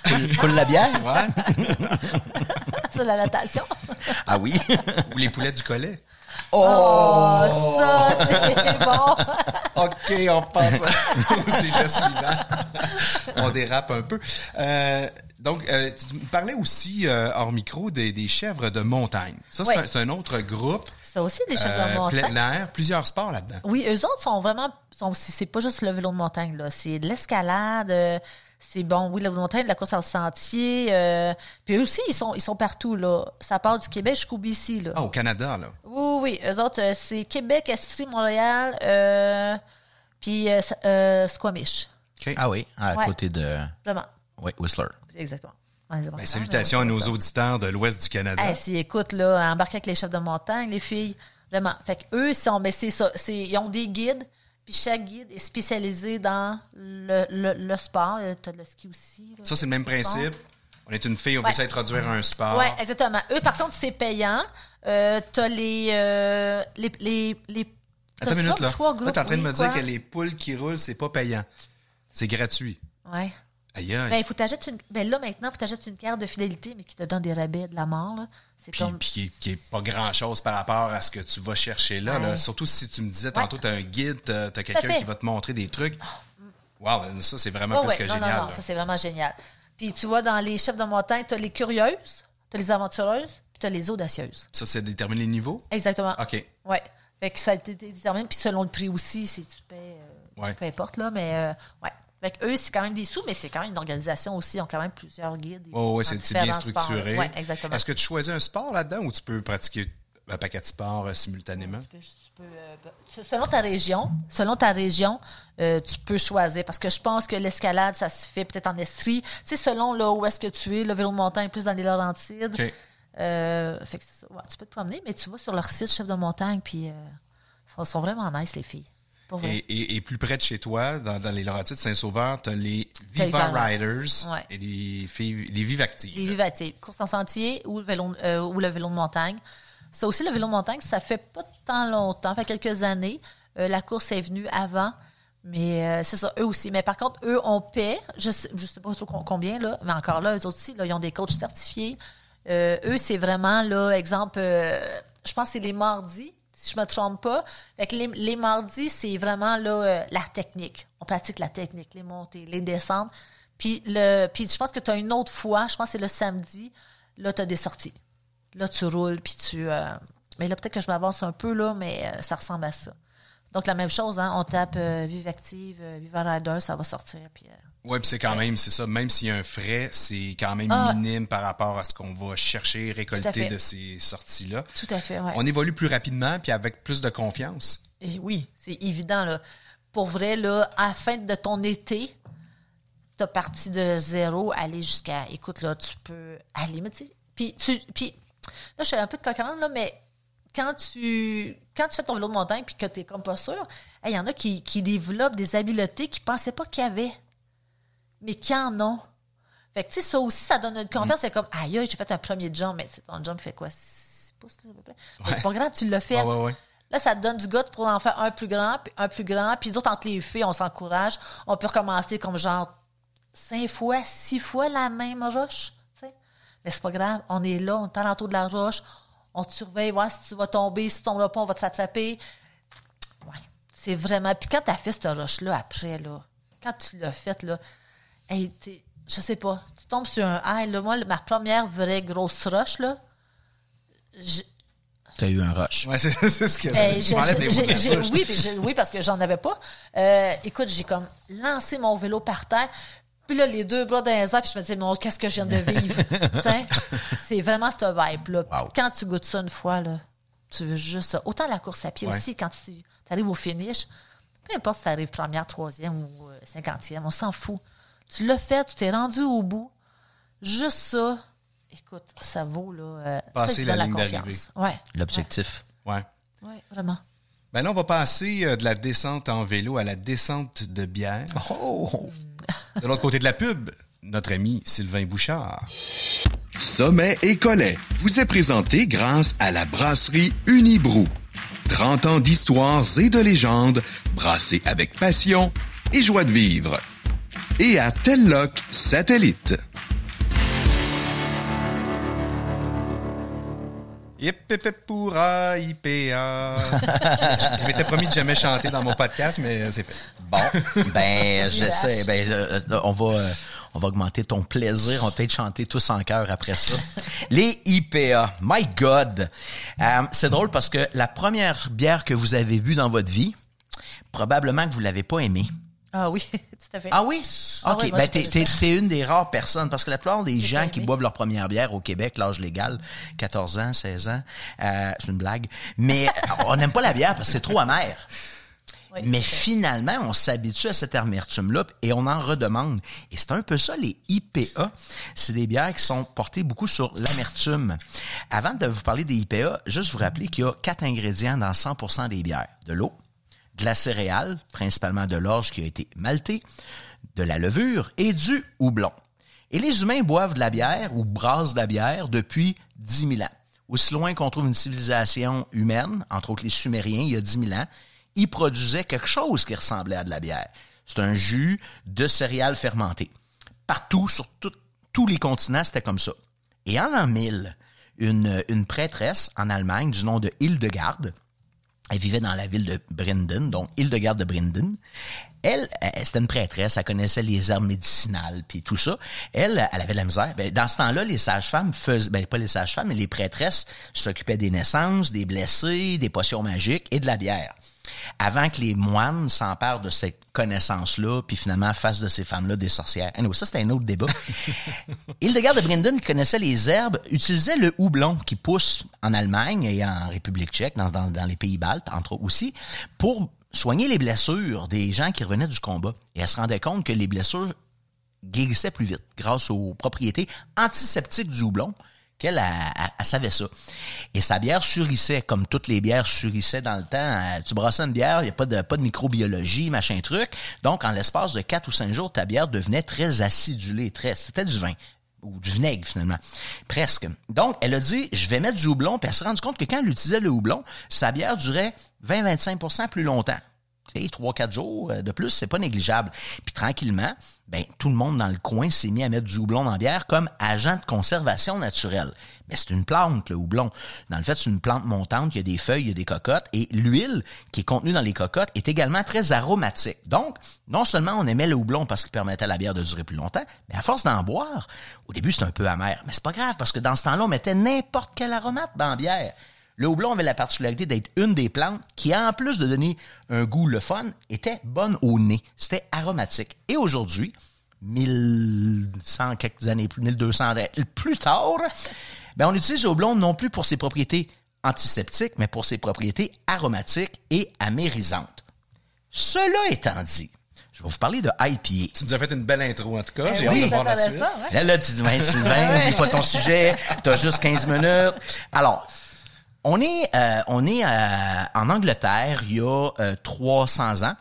Coule, coule la bière? Ouais. <laughs> Sur la natation. Ah oui? Ou les poulets du collet. Oh, ça, c'est bon. <laughs> OK, on passe au sujet suivant. on dérape un peu. Euh, donc, euh, tu me parlais aussi, euh, hors micro, des, des chèvres de montagne. Ça, c'est Oui. un, c'est un autre groupe. Ça aussi, les chefs de euh, montagne. plein air, plusieurs sports là-dedans. Oui, eux autres sont vraiment. Sont, c'est c'est pas juste le vélo de montagne, là. C'est de l'escalade. euh, c'est bon, oui, le vélo de montagne, de la course en sentier. euh, puis eux aussi, ils sont, ils sont partout, là. Ça part du Québec jusqu'au BC, là. Ah, au Canada, là. Oui, oui. Eux autres, euh, c'est Québec, Estrie, Montréal, euh, puis Squamish. Ah oui, à Ouais. côté de Vraiment. oui, Whistler. Exactement. Ben, salutations à nos auditeurs de l'ouest du Canada. Hey, si, écoute, là, embarquer avec les chefs de montagne, les filles, vraiment. Fait que eux, sont, mais c'est ça, c'est, ils ont des guides, puis chaque guide est spécialisé dans le, le, le sport. Euh, T'as le ski aussi. là. Ça, c'est le même principe. On est une fille, on Ouais. s'introduire à un sport. Ouais, exactement. Eux, par contre, c'est payant. Euh, t'as les, euh, les, les, les Attends une minute, là. trois Là, groupes, t'es en train de oui, me dire que les poules qui roulent, c'est pas payant. C'est gratuit. Ouais. Aïe, aïe. Ben, il faut t'achètes une. Ben là, maintenant, il faut t'achètes une carte de fidélité, mais qui te donne des rabais de la mort, là. C'est Puis, puis qui, qui est pas grand chose par rapport à ce que tu vas chercher là. Surtout si tu me disais tantôt, tu as un guide, tu as, quelqu'un qui va te montrer des trucs. Wow, ça, c'est vraiment Ouais, plus ouais. que non, génial. non, non, ça, c'est vraiment génial. Puis tu vois, dans les chefs de montagne, tu as les curieuses, tu as les aventureuses, puis tu as les audacieuses. Ça, c'est déterminer les niveaux? Exactement. OK. Ouais. Fait que ça a été déterminé, puis selon le prix aussi, si tu paies, euh, Ouais. peu importe, là, mais euh, ouais. Fait que eux, c'est quand même des sous, mais c'est quand même une organisation aussi. Ils ont quand même plusieurs guides. Oh, dans c'est bien structuré. Ouais, exactement. Est-ce que tu choisis un sport là-dedans ou tu peux pratiquer un paquet de sports euh, simultanément? Tu peux- tu peux, euh, selon ta région, selon ta région, euh, tu peux choisir. Parce que je pense que l'escalade, ça se fait peut-être en Estrie. Tu sais, selon là où est-ce que tu es, le vélo de montagne plus dans les Laurentides. Euh, fait que. Ouais, tu peux te promener, mais tu vas sur leur site chef de montagne, puis euh, ils sont, sont vraiment nice, les filles. Pour vrai. Et, et- et plus près de chez toi, dans, dans les Laurentides Saint-Sauveur, tu as les Viva Riders Ouais. et les, les Vivactives. Les vivactives, course en sentier ou le vélo, euh, ou le vélo de montagne. Ça aussi, le vélo de montagne, ça fait pas tant longtemps, ça fait quelques années. Euh, la course est venue avant, mais euh, c'est ça, eux aussi. Mais par contre, eux, on paie, je sais, je sais pas trop com- combien, là, mais encore là, eux autres aussi, là, ils ont des coachs certifiés. Euh, eux, c'est vraiment, là, exemple, euh, je pense que c'est les mardis, si je me trompe pas. Les, mardis, c'est vraiment euh, la technique. On pratique la technique, les montées, les descentes. Puis, je pense que tu as une autre fois, je pense que c'est le samedi, là, tu as des sorties. Là, tu roules, puis tu... euh, mais là, peut-être que je m'avance un peu, là, mais euh, ça ressemble à ça. Donc, la même chose, hein, on tape Vive Active, Viva Rider, ça va sortir, puis... Oui, puis c'est quand même, c'est ça, même s'il y a un frais, c'est quand même Ah. minime par rapport à ce qu'on va chercher, récolter de ces sorties-là. tout à fait, ouais. On évolue plus rapidement puis avec plus de confiance. Et oui, c'est évident, là. Pour vrai, là, à la fin de ton été, t'as parti de zéro, aller jusqu'à, écoute, là, tu peux aller, mais tu sais, puis, tu, puis, là, je fais un peu de coquerante, là, mais quand tu quand tu fais ton vélo de montagne puis que tu comme pas sûr, il y en a qui, qui développent des habiletés qu'ils pensaient pas qu'il y avait, mais qui en ont. Fait que, tu sais, ça aussi, ça donne une confiance. C'est comme, aïe, j'ai fait un premier jump, mais ton jump fait quoi? 6 pouces, là, C'est pas grave, tu l'as fait. Ah ouais, ouais. Là, ça te donne du goût pour en faire un plus grand, puis un plus grand. Puis d'autres, entre les filles, on s'encourage. On peut recommencer comme genre cinq fois, six fois la même roche. tu sais. Mais c'est pas grave. On est là, on est alentour de la roche. On te surveille, voir si tu vas tomber. Si tu tomberas pas, on va te rattraper. Ouais. C'est vraiment. Puis quand t'as fait cette roche-là après, là, quand tu l'as faite, là, hey, je sais pas, tu tombes sur un high, là. Moi, ma première vraie grosse roche, là, j'- T'as eu un rush. Ouais, c'est <laughs> c'est ce que Hey, je j'ai- oui, oui, parce que j'en avais pas. Euh, écoute, j'ai comme lancé mon vélo par terre. Puis là, les deux bras dans les airs, puis je me disais, mon, qu'est-ce que je viens de vivre? <laughs> C'est vraiment cette vibe-là. Wow. Quand tu goûtes ça une fois, là, tu veux juste ça. Autant la course à pied Ouais. aussi, quand tu arrives au finish, peu importe si tu arrives première, troisième ou euh, cinquantième, on s'en fout. Tu l'as fait, tu t'es rendu au bout. Juste ça, écoute, ça vaut là, euh, Passer la donne ligne confiance. d'arrivée. Ouais, L'objectif. Ouais. ouais, vraiment. Ben là, on va passer euh, de la descente en vélo à la descente de bière. Oh! De l'autre côté de la pub, notre ami Sylvain Bouchard. Sommet et Collet vous est présenté grâce à la brasserie Unibrou. 30 ans d'histoires et de légendes brassées avec passion et joie de vivre. Et à Telloc Satellite. Pourra IPA. je je m'étais promis de jamais chanter dans mon podcast, mais c'est fait. Bon, <laughs> ben j'essaie. Ben euh, euh, on va euh, on va augmenter ton plaisir. On va peut-être chanter tous en chœur après ça. <laughs> Les IPA. My God, Euh, c'est drôle parce que la première bière que vous avez bu dans votre vie, probablement que vous l'avez pas aimée. Ah oui, <laughs> tout à fait. Ah oui? Ah OK. oui, moi, ben, t'es, une des rares personnes, parce que la plupart des gens qui boivent leur première bière au Québec, l'âge légal, 14 ans, 16 ans, euh, c'est une blague, mais <laughs> on n'aime pas la bière parce que c'est trop amer. Oui, Mais finalement, on s'habitue à cette amertume-là et on en redemande. Et c'est un peu ça, les IPA. C'est des bières qui sont portées beaucoup sur l'amertume. Avant de vous parler des IPA, juste vous rappeler qu'il y a quatre ingrédients dans 100% des bières. De l'eau, de la céréale, principalement de l'orge qui a été maltée, de la levure et du houblon. Et les humains boivent de la bière ou brassent de la bière depuis 10 000 ans. Aussi loin qu'on trouve une civilisation humaine, entre autres les Sumériens, il y a 10 000 ans, ils produisaient quelque chose qui ressemblait à de la bière. C'est un jus de céréales fermentées. Partout, sur tous les continents, c'était comme ça. Et en l'an 1000, une, une prêtresse en Allemagne du nom de Hildegarde, elle vivait dans la ville de Brinden, donc Hildegarde de Brinden. Elle, c'était une prêtresse, elle connaissait les herbes médicinales puis tout ça. Elle, elle avait de la misère. Ben, dans ce temps-là, les sages-femmes faisaient, ben pas les sages-femmes, mais les prêtresses s'occupaient des naissances, des blessés, des potions magiques et de la bière. Avant que les moines s'emparent de cette connaissance-là, puis finalement fassent de ces femmes-là des sorcières. Anyway, ça, c'était un autre débat. <laughs> Hildegard de Brinden, qui connaissait les herbes, utilisait le houblon qui pousse en Allemagne et en République tchèque, dans, dans, dans les pays baltes, entre autres aussi, pour soigner les blessures des gens qui revenaient du combat. Et elle se rendait compte que les blessures guérissaient plus vite grâce aux propriétés antiseptiques du houblon elle, savait ça. Et sa bière surissait, comme toutes les bières surissaient dans le temps. Euh, Tu brassais une bière, il n'y a pas de, pas de microbiologie, machin truc. Donc, en l'espace de quatre ou cinq jours, ta bière devenait très acidulée, très, c'était du vin. Ou du vinaigre, finalement. Presque. Donc, elle a dit, je vais mettre du houblon, puis elle s'est rendue compte que quand elle utilisait le houblon, sa bière durait 20-25% plus longtemps. Trois, quatre jours euh, de plus, c'est pas négligeable. Puis tranquillement, ben tout le monde dans le coin s'est mis à mettre du houblon dans la bière comme agent de conservation naturelle. Mais c'est une plante, le houblon. Dans le fait, c'est une plante montante, il y a des feuilles, il y a des cocottes, et l'huile qui est contenue dans les cocottes est également très aromatique. Donc, non seulement on aimait le houblon parce qu'il permettait à la bière de durer plus longtemps, mais à force d'en boire, au début c'est un peu amer. Mais c'est pas grave parce que dans ce temps-là, on mettait n'importe quel aromate dans la bière. Le houblon avait la particularité d'être une des plantes qui, en plus de donner un goût le fun, était bonne au nez. C'était aromatique. Et aujourd'hui, 1100 quelques années plus, 1200 années plus tard, ben on utilise le houblon non plus pour ses propriétés antiseptiques, mais pour ses propriétés aromatiques et amérisantes. Cela étant dit, je vais vous parler de IPA. Tu nous as fait une belle intro, en tout cas. Eh J'ai oui, hâte de c'est voir la suite. ouais. Là, là, tu dis, ouais, Sylvain, <laughs> oublie pas ton sujet, t'as juste 15 minutes. Alors, On est, euh, on est euh, en Angleterre il y a euh, 300 ans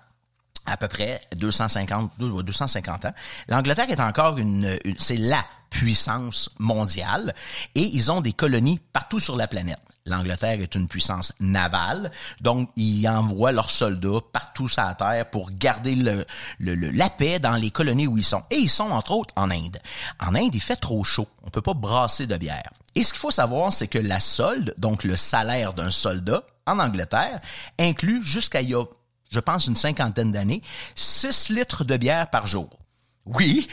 à peu près 250 250 ans. L'Angleterre est encore une, une c'est la puissance mondiale et ils ont des colonies partout sur la planète. L'Angleterre est une puissance navale, donc ils envoient leurs soldats partout sur la Terre pour garder le, la paix dans les colonies où ils sont. Et ils sont entre autres en Inde. En Inde, il fait trop chaud. On peut pas brasser de bière. Et ce qu'il faut savoir, c'est que la solde, donc le salaire d'un soldat en Angleterre, inclut jusqu'à il y a je pense une cinquantaine d'années, 6 litres de bière par jour. Oui.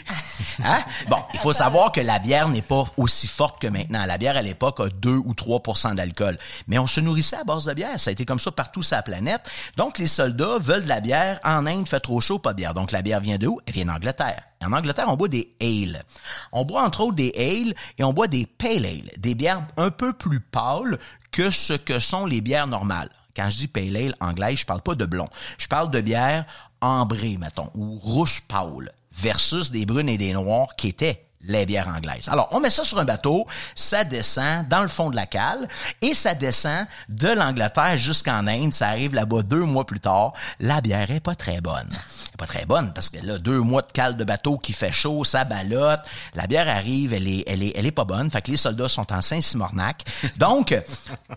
Hein? Bon, il faut savoir que la bière n'est pas aussi forte que maintenant. La bière à l'époque a 2 ou 3% d'alcool. Mais on se nourrissait à base de bière. Ça a été comme ça partout sur la planète. Donc, les soldats veulent de la bière. En Inde, fait trop chaud, pas de bière. Donc, la bière vient de où? Elle vient d'Angleterre. En Angleterre, on boit des ale. On boit entre autres des ale et on boit des pale ale. Des bières un peu plus pâles que ce que sont les bières normales. Quand je dis pale ale anglais, je parle pas de blond. Je parle de bière ambrée, mettons, ou rousse pâle, versus des brunes et des noirs qui étaient les bières anglaises. Alors, on met ça sur un bateau, ça descend dans le fond de la cale et ça descend de l'Angleterre jusqu'en Inde. Ça arrive là-bas deux mois plus tard. La bière est pas très bonne. Pas très bonne parce que là, deux mois de cale de bateau qui fait chaud, ça balotte. La bière arrive, elle est, elle est, elle est pas bonne. Fait que les soldats sont en Saint-Simornac. Donc,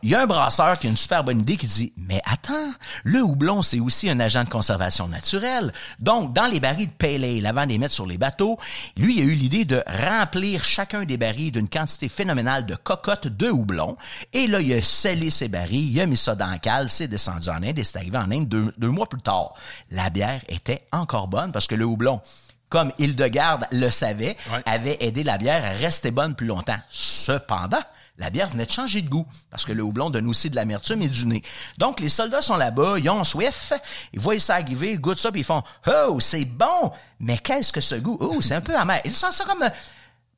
il y a un brasseur qui a une super bonne idée qui dit, mais attends, le houblon, c'est aussi un agent de conservation naturelle. Donc, dans les barils de Pale Ale, avant de les mettre sur les bateaux, lui, il a eu l'idée de remplir chacun des barils d'une quantité phénoménale de cocottes de houblon. Et là, il a scellé ses barils, il a mis ça dans la cale, c'est descendu en Inde et c'est arrivé en Inde deux, deux mois plus tard. La bière était encore bonne parce que le houblon, comme Hildegarde le savait, Ouais. avait aidé la bière à rester bonne plus longtemps. Cependant, la bière venait de changer de goût parce que le houblon donne aussi de l'amertume et du nez. Donc, les soldats sont là-bas, ils ont soif, ils voient ça arriver, ils goûtent ça, puis ils font « Oh, c'est bon! Mais qu'est-ce que ce goût? Oh, c'est un peu amer. » Ils sentent ça comme...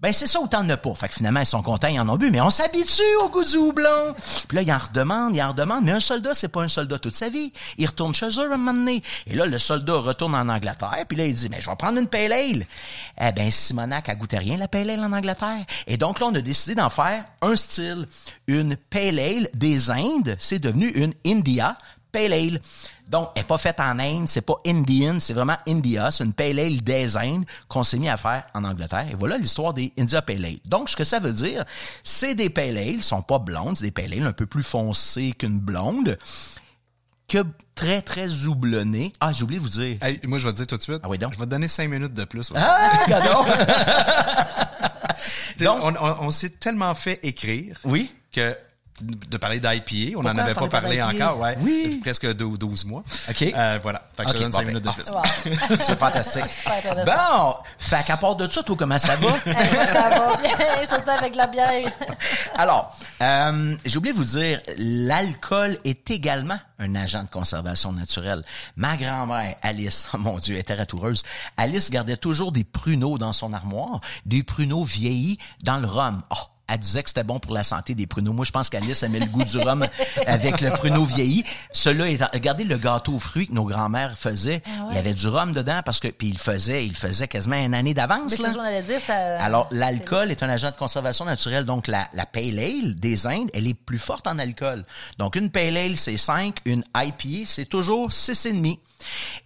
Ben, c'est ça, autant de pas. Fait que finalement, ils sont contents, ils en ont bu, mais on s'habitue au goût du houblon. Puis là, ils en redemandent, ils en redemandent, mais un soldat, c'est pas un soldat toute sa vie. Il retourne chez eux un moment donné. Et là, le soldat retourne en Angleterre, puis là, il dit, mais je vais prendre une pale ale. Eh ben, Simonac a goûté rien, la pale ale en Angleterre. Et donc là, on a décidé d'en faire un style. Une pale ale des Indes, c'est devenu une India Pale Ale. Donc, elle n'est pas faite en Inde, c'est pas Indian, c'est vraiment India, c'est une Pale Ale des Indes qu'on s'est mis à faire en Angleterre. Et voilà l'histoire des India Pale Ale. Donc, ce que ça veut dire, c'est des Pale Ale, ils sont pas blondes, c'est des Pale Ale un peu plus foncées qu'une blonde, que très, très houblonnées. Ah, j'ai oublié de vous dire. Hey, moi, je vais te dire tout de suite. Ah oui, donc. Je vais te donner cinq minutes de plus. Ah, <laughs> <laughs> donc- on, on- on s'est tellement fait écrire Oui. que de parler d'IPA, on n'en avait pas parlé encore, ouais. Oui. Depuis presque 12, 12 mois. OK. Euh, voilà. Fait que OK, je donne bon, 5 ben, minutes de ah. plus. Wow. C'est fantastique. <laughs> Super intéressant. Bon, fait qu'à part de ça, toi, comment ça va? <laughs> Moi, ça va bien, <laughs> surtout avec la bière. Alors, euh, j'ai oublié de vous dire, l'alcool est également un agent de conservation naturelle. Ma grand-mère, Alice, mon Dieu, elle était ratoureuse. Alice gardait toujours des pruneaux dans son armoire, des pruneaux vieillis dans le rhum. Oh, elle disait que c'était bon pour la santé des pruneaux. Moi, je pense qu'Alice aimait le goût du rhum avec le pruneau vieilli. Cela étant, regardez le gâteau aux fruits que nos grands-mères faisaient. Ah ouais? Il y avait du rhum dedans parce que, puis il faisait, il faisait quasiment une année d'avance. Ça. Alors, l'alcool est un agent de conservation naturelle. Donc, la, la Pale Ale des Indes, elle est plus forte en alcool. Donc, une Pale Ale, c'est 5. Une IPA, c'est toujours 6,5.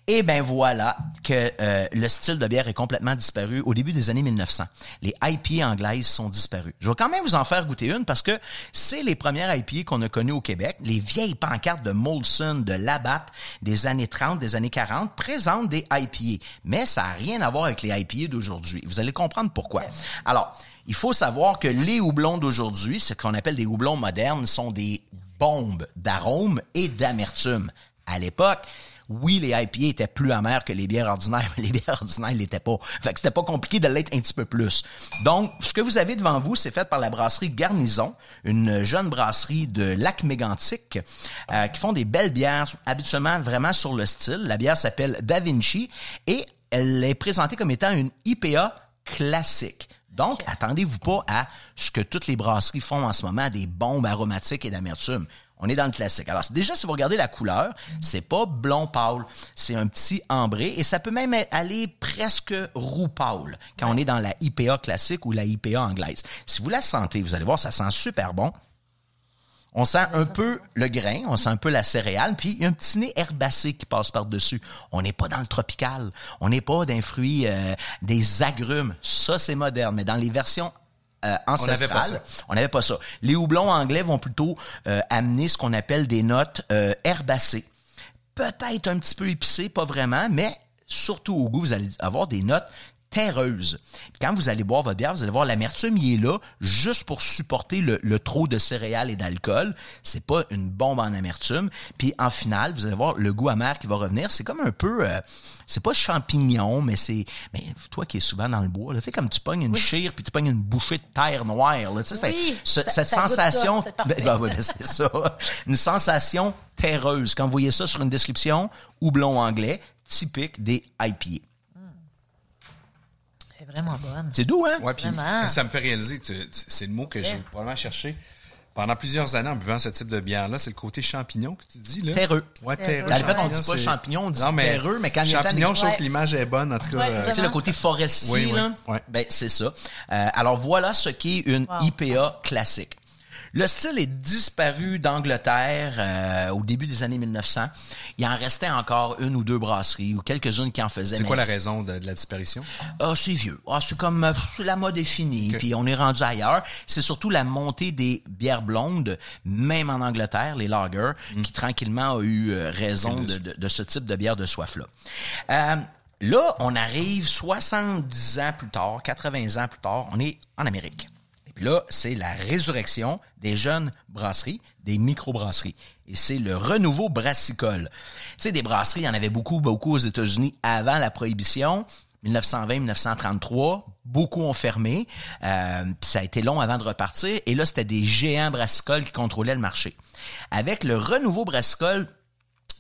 Et ben voilà que euh, le style de bière est complètement disparu au début des années 1900. Les IPA anglaises sont disparues. Je vais quand même vous en faire goûter une parce que c'est les premières IPA qu'on a connues au Québec. Les vieilles pancartes de Molson, de Labatt des années 30, des années 40 présentent des IPA. Mais ça n'a rien à voir avec les IPA d'aujourd'hui. Vous allez comprendre pourquoi. Alors, il faut savoir que les houblons d'aujourd'hui, ce qu'on appelle des houblons modernes, sont des bombes d'arômes et d'amertume. À l'époque, oui, les IPA étaient plus amers que les bières ordinaires, <laughs> mais les bières ordinaires ne l'étaient pas. Fait que c'était pas compliqué de l'être un petit peu plus. Donc, ce que vous avez devant vous, c'est fait par la brasserie Garnison, une jeune brasserie de lac mégantic, euh, qui font des belles bières, habituellement vraiment sur le style. La bière s'appelle Da Vinci et elle est présentée comme étant une IPA classique. Donc, attendez-vous pas à ce que toutes les brasseries font en ce moment, des bombes aromatiques et d'amertume. On est dans le classique. Alors, déjà, si vous regardez la couleur, c'est pas blond pâle, c'est un petit ambré et ça peut même aller presque roux pâle quand on est dans la IPA classique ou la IPA anglaise. Si vous la sentez, vous allez voir, ça sent super bon. On sent un peu le grain, on sent un peu la céréale, puis il y a un petit nez herbacé qui passe par-dessus. On n'est pas dans le tropical, on n'est pas d'un fruit, euh, des agrumes. Ça, c'est moderne, mais dans les versions euh, on n'avait pas ça. Les houblons anglais vont plutôt euh, amener ce qu'on appelle des notes euh, herbacées. Peut-être un petit peu épicées, pas vraiment, mais surtout au goût, vous allez avoir des notes terreuses. Puis quand vous allez boire votre bière, vous allez voir l'amertume, il est là juste pour supporter le, le trop de céréales et d'alcool. C'est pas une bombe en amertume. Puis en finale, vous allez voir le goût amer qui va revenir. C'est comme un peu, euh, c'est pas champignon, mais c'est, mais toi qui es souvent dans le bois, là, tu sais comme tu pognes une chire puis tu pognes une bouchée de terre noire. Là, tu sais, c'est- Oui, ce- ça- cette ça sensation, ben, ben oui, ben, c'est ça, une sensation terreuse. Quand vous voyez ça sur une description, houblon anglais, typique des IPA. C'est vraiment bonne. C'est doux, hein? Ouais, puis ça me fait réaliser, tu- c'est le mot que j'ai probablement cherché pendant plusieurs années en buvant ce type de bière-là, c'est le côté champignon que tu dis, là. Terreux. Ouais, Terreux. Dans le fait, on dit pas champignon, on dit Non, mais terreux, mais quand il y a Champignon, je trouve que l'image est bonne, en tout cas. Ouais, euh, Tu sais, le côté forestier, Oui, oui, là, ouais. ben, c'est ça. Euh, alors, voilà ce qu'est une Wow. IPA classique. Le style est disparu d'Angleterre euh, au début des années 1900. Il en restait encore une ou deux brasseries ou quelques-unes qui en faisaient. c'est quoi la raison de, de la disparition? Ah, c'est vieux. Ah, c'est comme euh, la mode est finie, puis on est rendu ailleurs. C'est surtout la montée des bières blondes, même en Angleterre, les lagers, qui tranquillement a eu euh, raison de, de- de ce type de bière de soif-là. Euh, là, on arrive 70 ans plus tard, 80 ans plus tard, on est en Amérique. Puis là, c'est la résurrection des jeunes brasseries, des microbrasseries. Et c'est le renouveau brassicole. Tu sais, des brasseries, il y en avait beaucoup, beaucoup aux États-Unis avant la prohibition. 1920-1933, beaucoup ont fermé, euh, puis ça a été long avant de repartir, et là, c'était des géants brassicoles qui contrôlaient le marché. Avec le renouveau brassicole,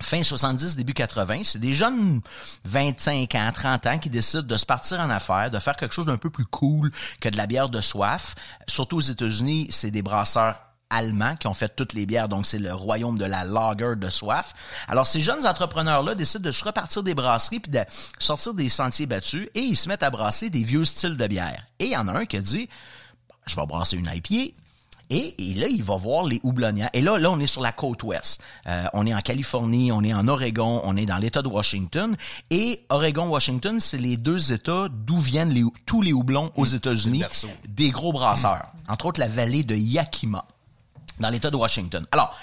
fin 70, début 80, c'est des jeunes 25 ans, 30 ans qui décident de se partir en affaires, de faire quelque chose d'un peu plus cool que de la bière de soif. Surtout aux États-Unis, c'est des brasseurs allemands qui ont fait toutes les bières, donc c'est le royaume de la lager de soif. Alors ces jeunes entrepreneurs-là décident de se repartir des brasseries puis de sortir des sentiers battus et ils se mettent à brasser des vieux styles de bière. Et il y en a un qui dit, je vais brasser une IPA. Et, et là, il va voir les houblonnières. Et là, là, on est sur la côte ouest. Euh, on est en Californie, on est en Oregon, on est dans l'État de Washington. Et Oregon-Washington, c'est les deux États d'où viennent les, tous les houblons aux États-Unis, berceau. des gros brasseurs. Entre autres, la vallée de Yakima, dans l'État de Washington. Alors,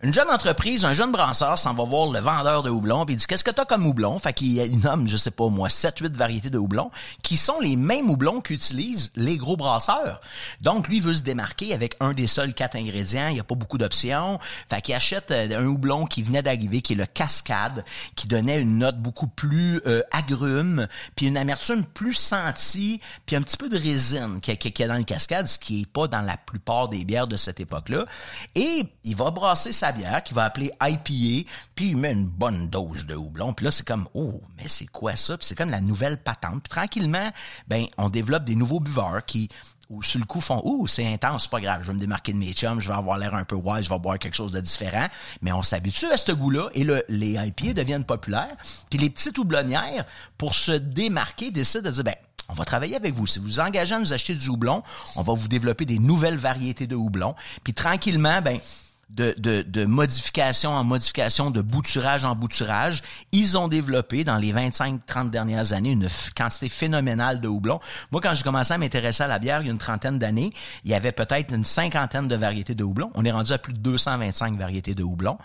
une jeune entreprise, un jeune brasseur s'en va voir le vendeur de houblon puis il dit qu'est-ce que t'as comme houblon? Fait qu'il il nomme, je sais pas moi, 7 8 variétés de houblon qui sont les mêmes houblons qu'utilisent les gros brasseurs. Donc lui veut se démarquer avec un des seuls quatre ingrédients, il y a pas beaucoup d'options. Fait qu'il achète euh, un houblon qui venait d'arriver qui est le Cascade qui donnait une note beaucoup plus euh, agrume, puis une amertume plus sentie, puis un petit peu de résine qu'il y a dans le Cascade, ce qui est pas dans la plupart des bières de cette époque-là. Et il va brasser sa qu'il va appeler IPA, puis il met une bonne dose de houblon. Puis là, c'est comme, oh, mais c'est quoi ça? Puis c'est comme la nouvelle patente. Puis tranquillement, ben, on développe des nouveaux buveurs qui ou sur le coup font ouh c'est intense c'est pas grave je vais me démarquer de mes chums je vais avoir l'air un peu wild je vais boire quelque chose de différent mais on s'habitue à ce goût là et le, les IPA deviennent populaires puis les petites houblonnières pour se démarquer décident de dire ben on va travailler avec vous. Si vous vous engagez à nous acheter du houblon, on va vous développer des nouvelles variétés de houblon. Puis tranquillement, ben, de, de, de modification en modification, de bouturage en bouturage, ils ont développé dans les 25-30 dernières années une quantité phénoménale de houblon. Moi, quand j'ai commencé à m'intéresser à la bière il y a une trentaine d'années, il y avait peut-être une cinquantaine de variétés de houblon. On est rendu à plus de 225 variétés de houblon,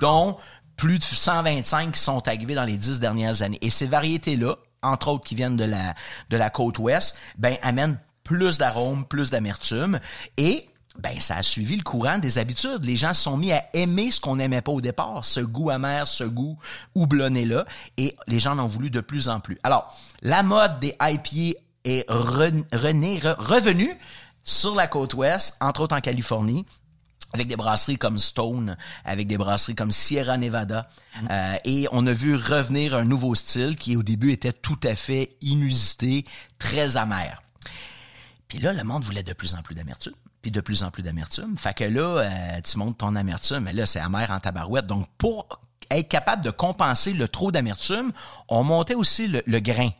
dont plus de 125 qui sont arrivés dans les 10 dernières années. Et ces variétés-là, entre autres qui viennent de la, de la côte ouest, ben, amènent plus d'arômes, plus d'amertume. Et ben ça a suivi le courant des habitudes. Les gens se sont mis à aimer ce qu'on n'aimait pas au départ, ce goût amer, ce goût houblonné là, et les gens en ont voulu de plus en plus. Alors, la mode des IPA est re- rené- re- revenue sur la côte ouest, entre autres en Californie avec des brasseries comme Stone, avec des brasseries comme Sierra Nevada. Euh, et on a vu revenir un nouveau style qui au début était tout à fait inusité, très amer. Puis là, le monde voulait de plus en plus d'amertume, puis de plus en plus d'amertume. Fait que là, euh, tu montes ton amertume, mais là, c'est amer en tabarouette. Donc, pour être capable de compenser le trop d'amertume, on montait aussi le, grain.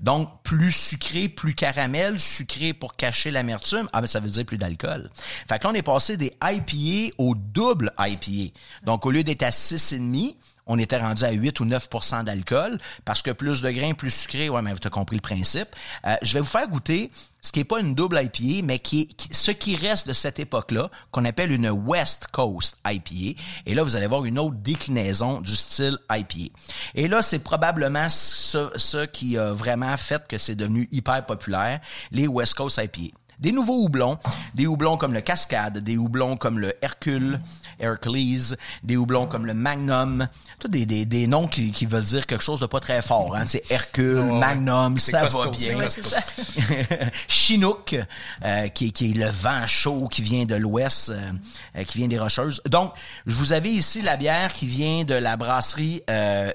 Donc, plus sucré, plus caramel, sucré pour cacher l'amertume, ah ben ça veut dire plus d'alcool. Fait que là, on est passé des IPA au double IPA. Donc, au lieu d'être à 6,5, on était rendu à 8 ou 9% d'alcool parce que plus de grains, plus sucré, ouais, mais tu as compris le principe. Euh, je vais vous faire goûter ce qui est pas une double IPA, mais qui est ce qui reste de cette époque-là, qu'on appelle une West Coast IPA. Et là, vous allez voir une autre déclinaison du style IPA. Et là, c'est probablement ce, ce qui a vraiment fait que c'est devenu hyper populaire, les West Coast IPA des nouveaux houblons, des houblons comme le Cascade, des houblons comme le Hercule, Hercules, des houblons comme le Magnum, tous des, des, des noms qui, qui veulent dire quelque chose de pas très fort. Hein. C'est Hercule, Magnum, ça va bien. <laughs> Chinook, euh, qui, qui est le vent chaud qui vient de l'ouest, euh, euh, qui vient des Rocheuses. Donc, vous avez ici la bière qui vient de la brasserie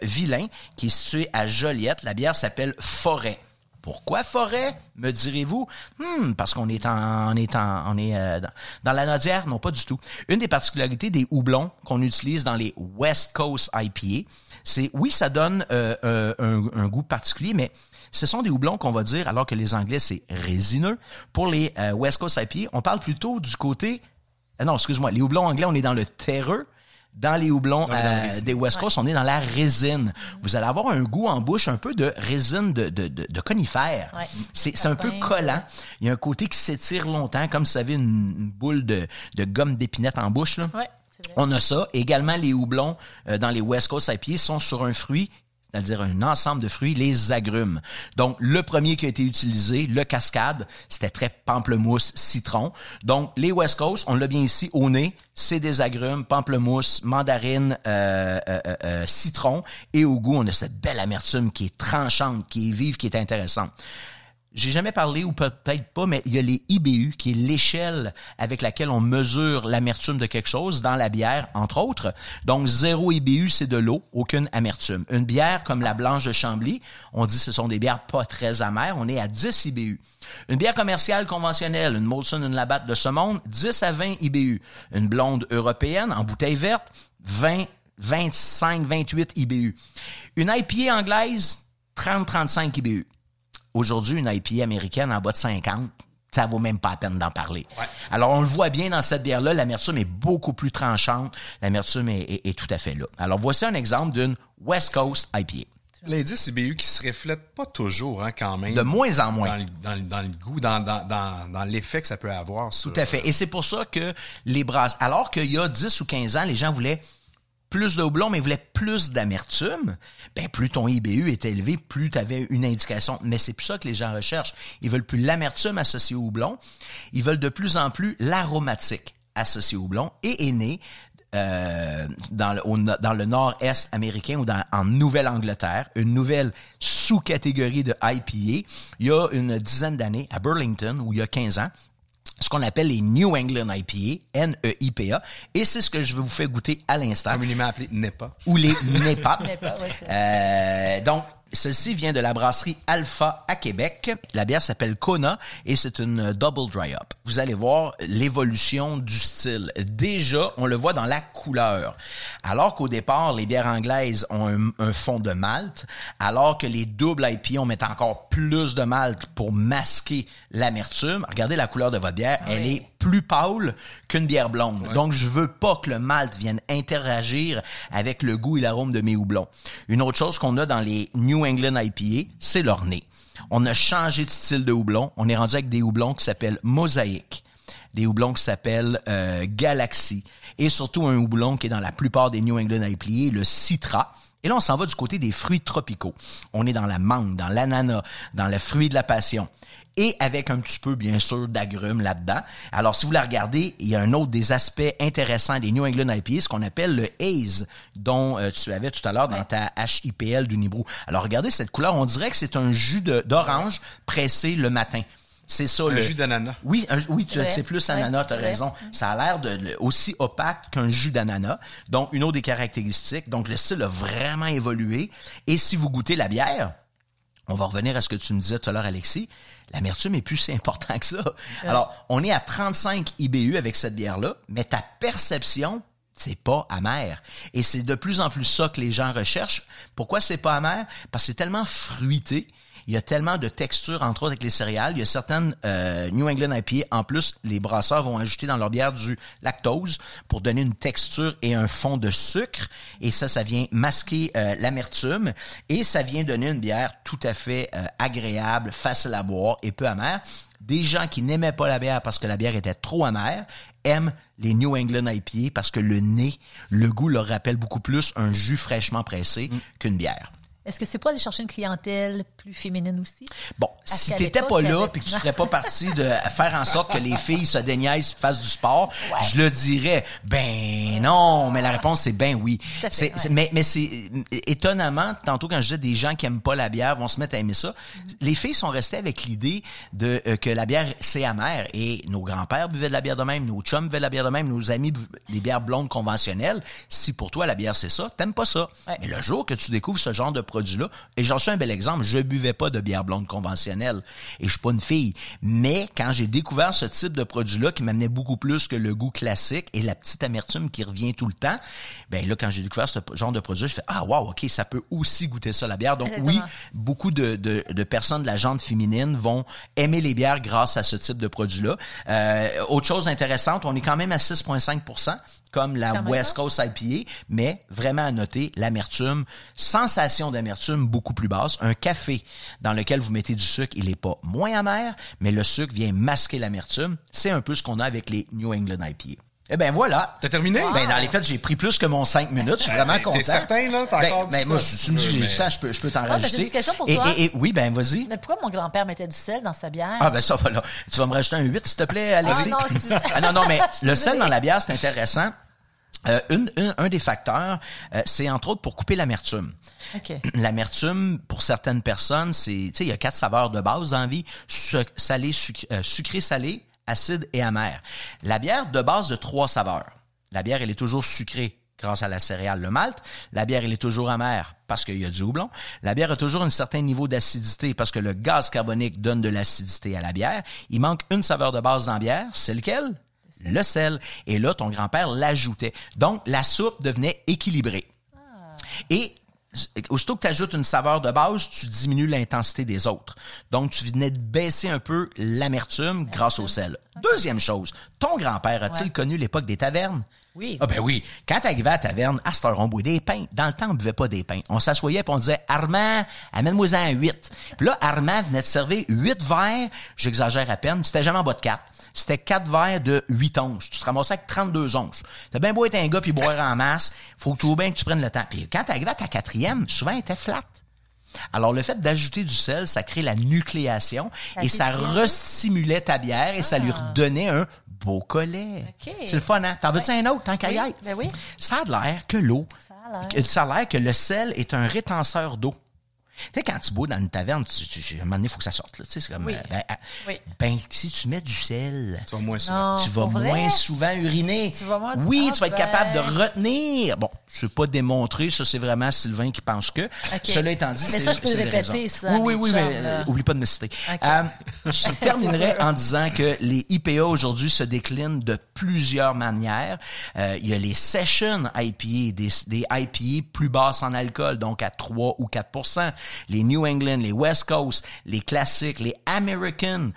Vilain, qui est située à Joliette. La bière s'appelle Forêt. Pourquoi forêt, me direz-vous? Hmm, parce qu'on est en, on est en, on est euh, dans, la Nodière? Non, pas du tout. Une des particularités des houblons qu'on utilise dans les West Coast IPA, c'est, oui, ça donne euh, euh, un, goût particulier, mais ce sont des houblons qu'on va dire, alors que les Anglais, c'est résineux. Pour les West Coast IPA, on parle plutôt du côté... non, excuse-moi, les houblons anglais, on est dans le terreux dans les houblons euh, des West Coast, on est dans la résine. Vous allez avoir un goût en bouche un peu de résine de, de, de, conifère. C'est un peu collant. Il y a un côté qui s'étire longtemps, comme si vous avez une, boule de, de gomme d'épinette en bouche. Là. On a ça. Également, les houblons euh, dans les West Coast IPA sont sur un fruit c'est-à-dire un ensemble de fruits, les agrumes. Donc, le premier qui a été utilisé, le cascade, c'était très pamplemousse, citron. Donc, les West Coast, on l'a bien ici au nez, c'est des agrumes, pamplemousse, mandarine, euh, euh, euh, citron. Et au goût, on a cette belle amertume qui est tranchante, qui est vive, qui est intéressante. J'ai jamais parlé, ou peut-être pas, mais il y a les IBU, qui est l'échelle avec laquelle on mesure l'amertume de quelque chose dans la bière, entre autres. Donc, zéro IBU, c'est de l'eau, aucune amertume. Une bière comme la Blanche de Chambly, on dit que ce sont des bières pas très amères, on est à 10 IBU. Une bière commerciale conventionnelle, une Molson, une Labatt de ce monde, 10 à 20 IBU. Une blonde européenne en bouteille verte, 20, 25, 28 IBU. Une IPA anglaise, 30-35 IBU. Aujourd'hui, une IPA américaine en bas de 50, ça vaut même pas la peine d'en parler. Alors, on le voit bien dans cette bière-là, l'amertume est beaucoup plus tranchante, l'amertume est, tout à fait là. Alors, voici un exemple d'une West Coast IPA. L'indice IBU qui se reflète pas toujours, hein, quand même. De moins en moins. Dans, le goût, dans, dans, l'effet que ça peut avoir. Tout à fait. Et c'est pour ça que les brasses, alors qu'il y a 10 ou 15 ans, les gens voulaient plus de houblon, mais voulait plus d'amertume, ben plus ton IBU est élevé, plus tu avais une indication. Mais c'est plus ça que les gens recherchent. Ils veulent plus l'amertume associée au houblon. Ils veulent de plus en plus l'aromatique associé au houblon et est né euh, dans, le, nord-est américain ou en Nouvelle-Angleterre, une nouvelle sous-catégorie de IPA, il y a une dizaine d'années à Burlington, où il y a 15 ans, ce qu'on appelle les New England IPA, N-E-I-P-A, et c'est ce que je vais vous faire goûter à l'instant. Communément appelé NEPA. Ou les NEPA. NEPA euh, donc, celle-ci vient de la brasserie Alpha à Québec. La bière s'appelle Kona et c'est une double dry up. Vous allez voir l'évolution du style. Déjà, on le voit dans la couleur. Alors qu'au départ, les bières anglaises ont un, fond de malt, alors que les doubles IPA, on met encore plus de malt pour masquer l'amertume. Regardez la couleur de votre bière, elle est plus pâle qu'une bière blonde. Donc, je veux pas que le malt vienne interagir avec le goût et l'arôme de mes houblons. Une autre chose qu'on a dans les New England IPA, c'est leur nez. On a changé de style de houblon. On est rendu avec des houblons qui s'appellent Mosaïque, des houblons qui s'appellent euh, Galaxy, et surtout un houblon qui est dans la plupart des New England IPA, le Citra. Et là, on s'en va du côté des fruits tropicaux. On est dans la mangue, dans l'ananas, dans le fruit de la passion et avec un petit peu, bien sûr, d'agrumes là-dedans. Alors, si vous la regardez, il y a un autre des aspects intéressants des New England IPA, ce qu'on appelle le haze, dont euh, tu avais tout à l'heure dans ta HIPL du Nibrou. Alors, regardez cette couleur, on dirait que c'est un jus d'orange pressé le matin. C'est ça. Un le jus d'ananas. Oui, oui, c'est plus ananas, tu as raison. Ça a l'air de, aussi opaque qu'un jus d'ananas. Donc, une autre des caractéristiques. Donc, le style a vraiment évolué. Et si vous goûtez la bière, on va revenir à ce que tu me disais tout à l'heure, Alexis. L'amertume est plus si <laughs> important que ça. Alors, on est à 35 IBU avec cette bière-là, mais ta perception, c'est pas amer. Et c'est de plus en plus ça que les gens recherchent. Pourquoi c'est pas amer? Parce que c'est tellement fruité. Il y a tellement de textures, entre autres avec les céréales. Il y a certaines euh, New England IPA. En plus, les brasseurs vont ajouter dans leur bière du lactose pour donner une texture et un fond de sucre. Et ça, ça vient masquer euh, l'amertume. Et ça vient donner une bière tout à fait euh, agréable, facile à boire et peu amère. Des gens qui n'aimaient pas la bière parce que la bière était trop amère aiment les New England IPA parce que le nez, le goût leur rappelle beaucoup plus un jus fraîchement pressé qu'une bière. Est-ce que c'est pas aller chercher une clientèle plus féminine aussi? Bon, Parce si t'étais pas là puis que tu serais pas parti de <laughs> faire en sorte que les filles se déniaisent, fassent du sport, je le dirais. Ben non, mais la réponse c'est ben oui. Tout à fait, C'est- ouais. c'est- mais mais c'est étonnamment tantôt quand je disais des gens qui aiment pas la bière vont se mettre à aimer ça. Les filles sont restées avec l'idée de euh, que la bière c'est amer et nos grands-pères buvaient de la bière de même, nos chums buvaient de la bière de même, nos amis bu- les bières blondes conventionnelles. Si pour toi la bière c'est ça, t'aimes pas ça. Ouais. Mais le jour que tu découvres ce genre de produit-là, et j'en suis un bel exemple, je buvais pas de bière blonde conventionnelle et je suis pas une fille. Mais quand j'ai découvert ce type de produit-là qui m'amenait beaucoup plus que le goût classique et la petite amertume qui revient tout le temps, ben là, quand j'ai découvert ce genre de produit, je fais, ah wow, ok, ça peut aussi goûter ça, la bière. Donc oui, beaucoup de, de, de personnes de la jante féminine vont aimer les bières grâce à ce type de produit-là. Euh, autre chose intéressante, on est quand même à 6,5 comme la West? Coast IPA, mais vraiment à noter l'amertume, sensation d'amertume beaucoup plus basse. Un café dans lequel vous mettez du sucre, il est pas moins amer, mais le sucre vient masquer l'amertume. C'est un peu ce qu'on a avec les New England IPA. Eh ben voilà. T'as terminé? Ben dans les faits, j'ai pris plus que mon 5 minutes. Je suis vraiment T'es- content. t'es certain, là? T'as ben, encore du ben, moi, si tu me dis que j'ai mais- sang, je peux, je peux t'en ben, j'ai rajouter. une question pour et, toi. et- et- oui, ben vas-y. Mais pourquoi mon grand-père mettait du sel dans sa bière? Ah ben ça, voilà. Tu vas me rajouter un 8, s'il te plaît, Alexis? Ah, non. <laughs> Ah non, non, mais <laughs> le sel dans la bière, c'est intéressant. Euh, une- une- un des facteurs, euh, c'est entre autres pour couper l'amertume. OK. <clears throat> L'amertume, pour certaines personnes, c'est, tu sais, il y a quatre saveurs de base dans la vie, salé, suc- euh, sucré, salé, acide et amer. La bière de base de trois saveurs. La bière, elle est toujours sucrée grâce à la céréale, le malt. La bière, elle est toujours amère parce qu'il y a du houblon. La bière a toujours un certain niveau d'acidité parce que le gaz carbonique donne de l'acidité à la bière. Il manque une saveur de base dans la bière, c'est lequel? Le sel. Et là, ton grand-père l'ajoutait. Donc, la soupe devenait équilibrée. Et aussitôt que tu ajoutes une saveur de base, tu diminues l'intensité des autres. Donc, tu venais de baisser un peu l'amertume grâce au sel. Deuxième chose, ton grand-père a-t-il Ouais. connu l'époque des tavernes? Oui. Ah ben oui. Quand t'arrivais à la taverne, à cette heure, on des pains. Dans le temps, on buvait pas des pains. On s'assoyait et on disait, Armand, amène-moi un 8. Puis là, Armand venait de servir 8 verres, j'exagère à peine, c'était jamais en bas de 4. C'était 4 verres de 8 onces. Tu te ramassais avec 32 onces. T'as bien beau être un gars puis boire en masse, faut que tu bien que tu prennes le temps. Puis quand t'arrivais à ta quatrième, souvent, elle était flat. Alors, le fait d'ajouter du sel, ça crée la nucléation et ça restimulait ta bière et ça lui redonnait un beau collet. OK. C'est le fun, hein? T'en veux-tu un autre, tant qu'à y Oui, être? ben oui. Ça a l'air que l'eau, Ça a l'air. que- ça a l'air que le sel est un rétenseur d'eau. Tu sais, quand tu bois dans une taverne, tu, tu, tu- à un moment donné, il faut que ça sorte. Là. Tu sais, c'est comme, Oui. euh, ben, Oui. ben, si tu mets du sel, Tu vas moins souvent. Non, tu vas moins souvent uriner. Tu vas moins- oui, Ah, tu vas être ben. capable de retenir. Bon, je ne pas démontrer, ça c'est vraiment Sylvain qui pense que. Cela étant dit, Mais c'est ça, je peux le répéter, ça, Oui, oui, oui, mais euh, oublie pas de me citer. Euh, je <laughs> terminerai en disant que les IPA aujourd'hui se déclinent de plusieurs manières. Euh, il y a les session IPA, des, des IPA plus basses en alcool, donc à 3 ou 4 Les New England, les West Coast, les classiques, les American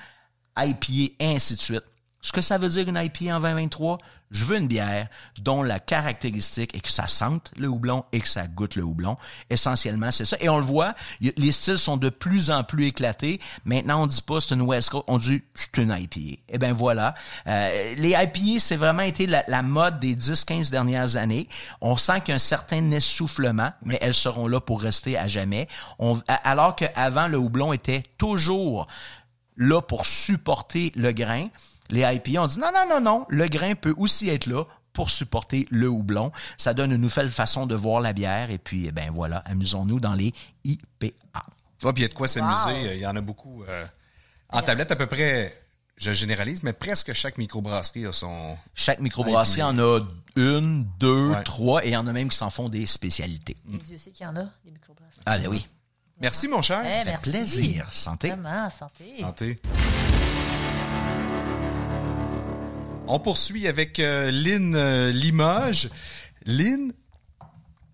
IPA, ainsi de suite. Ce que ça veut dire une IPA en 2023, je veux une bière dont la caractéristique est que ça sente le houblon et que ça goûte le houblon. Essentiellement, c'est ça. Et on le voit, les styles sont de plus en plus éclatés. Maintenant, on dit pas c'est une West Coast, on dit c'est une IPA. Eh ben voilà. Euh, les IPA, c'est vraiment été la, mode des 10-15 dernières années. On sent qu'il y a un certain essoufflement, mais elles seront là pour rester à jamais. On, alors qu'avant, le houblon était toujours là pour supporter le grain. Les IPA ont dit non, non, non, non, le grain peut aussi être là pour supporter le houblon. Ça donne une nouvelle façon de voir la bière et puis, eh ben voilà, amusons-nous dans les IPA. Ouais, puis il y a de quoi s'amuser. Il y en a beaucoup. euh, en tablette, à peu près, je généralise, mais presque chaque microbrasserie a son. Chaque microbrasserie en a une, deux, Ouais. trois et il y en a même qui s'en font des spécialités. Et Dieu sait qu'il y en a, des microbrasseries. Ah ben oui, Merci, mon cher. Eh, fait merci. plaisir. Santé. Vraiment, santé. Santé. On poursuit avec euh, Lynn euh, Limoges. Lynn,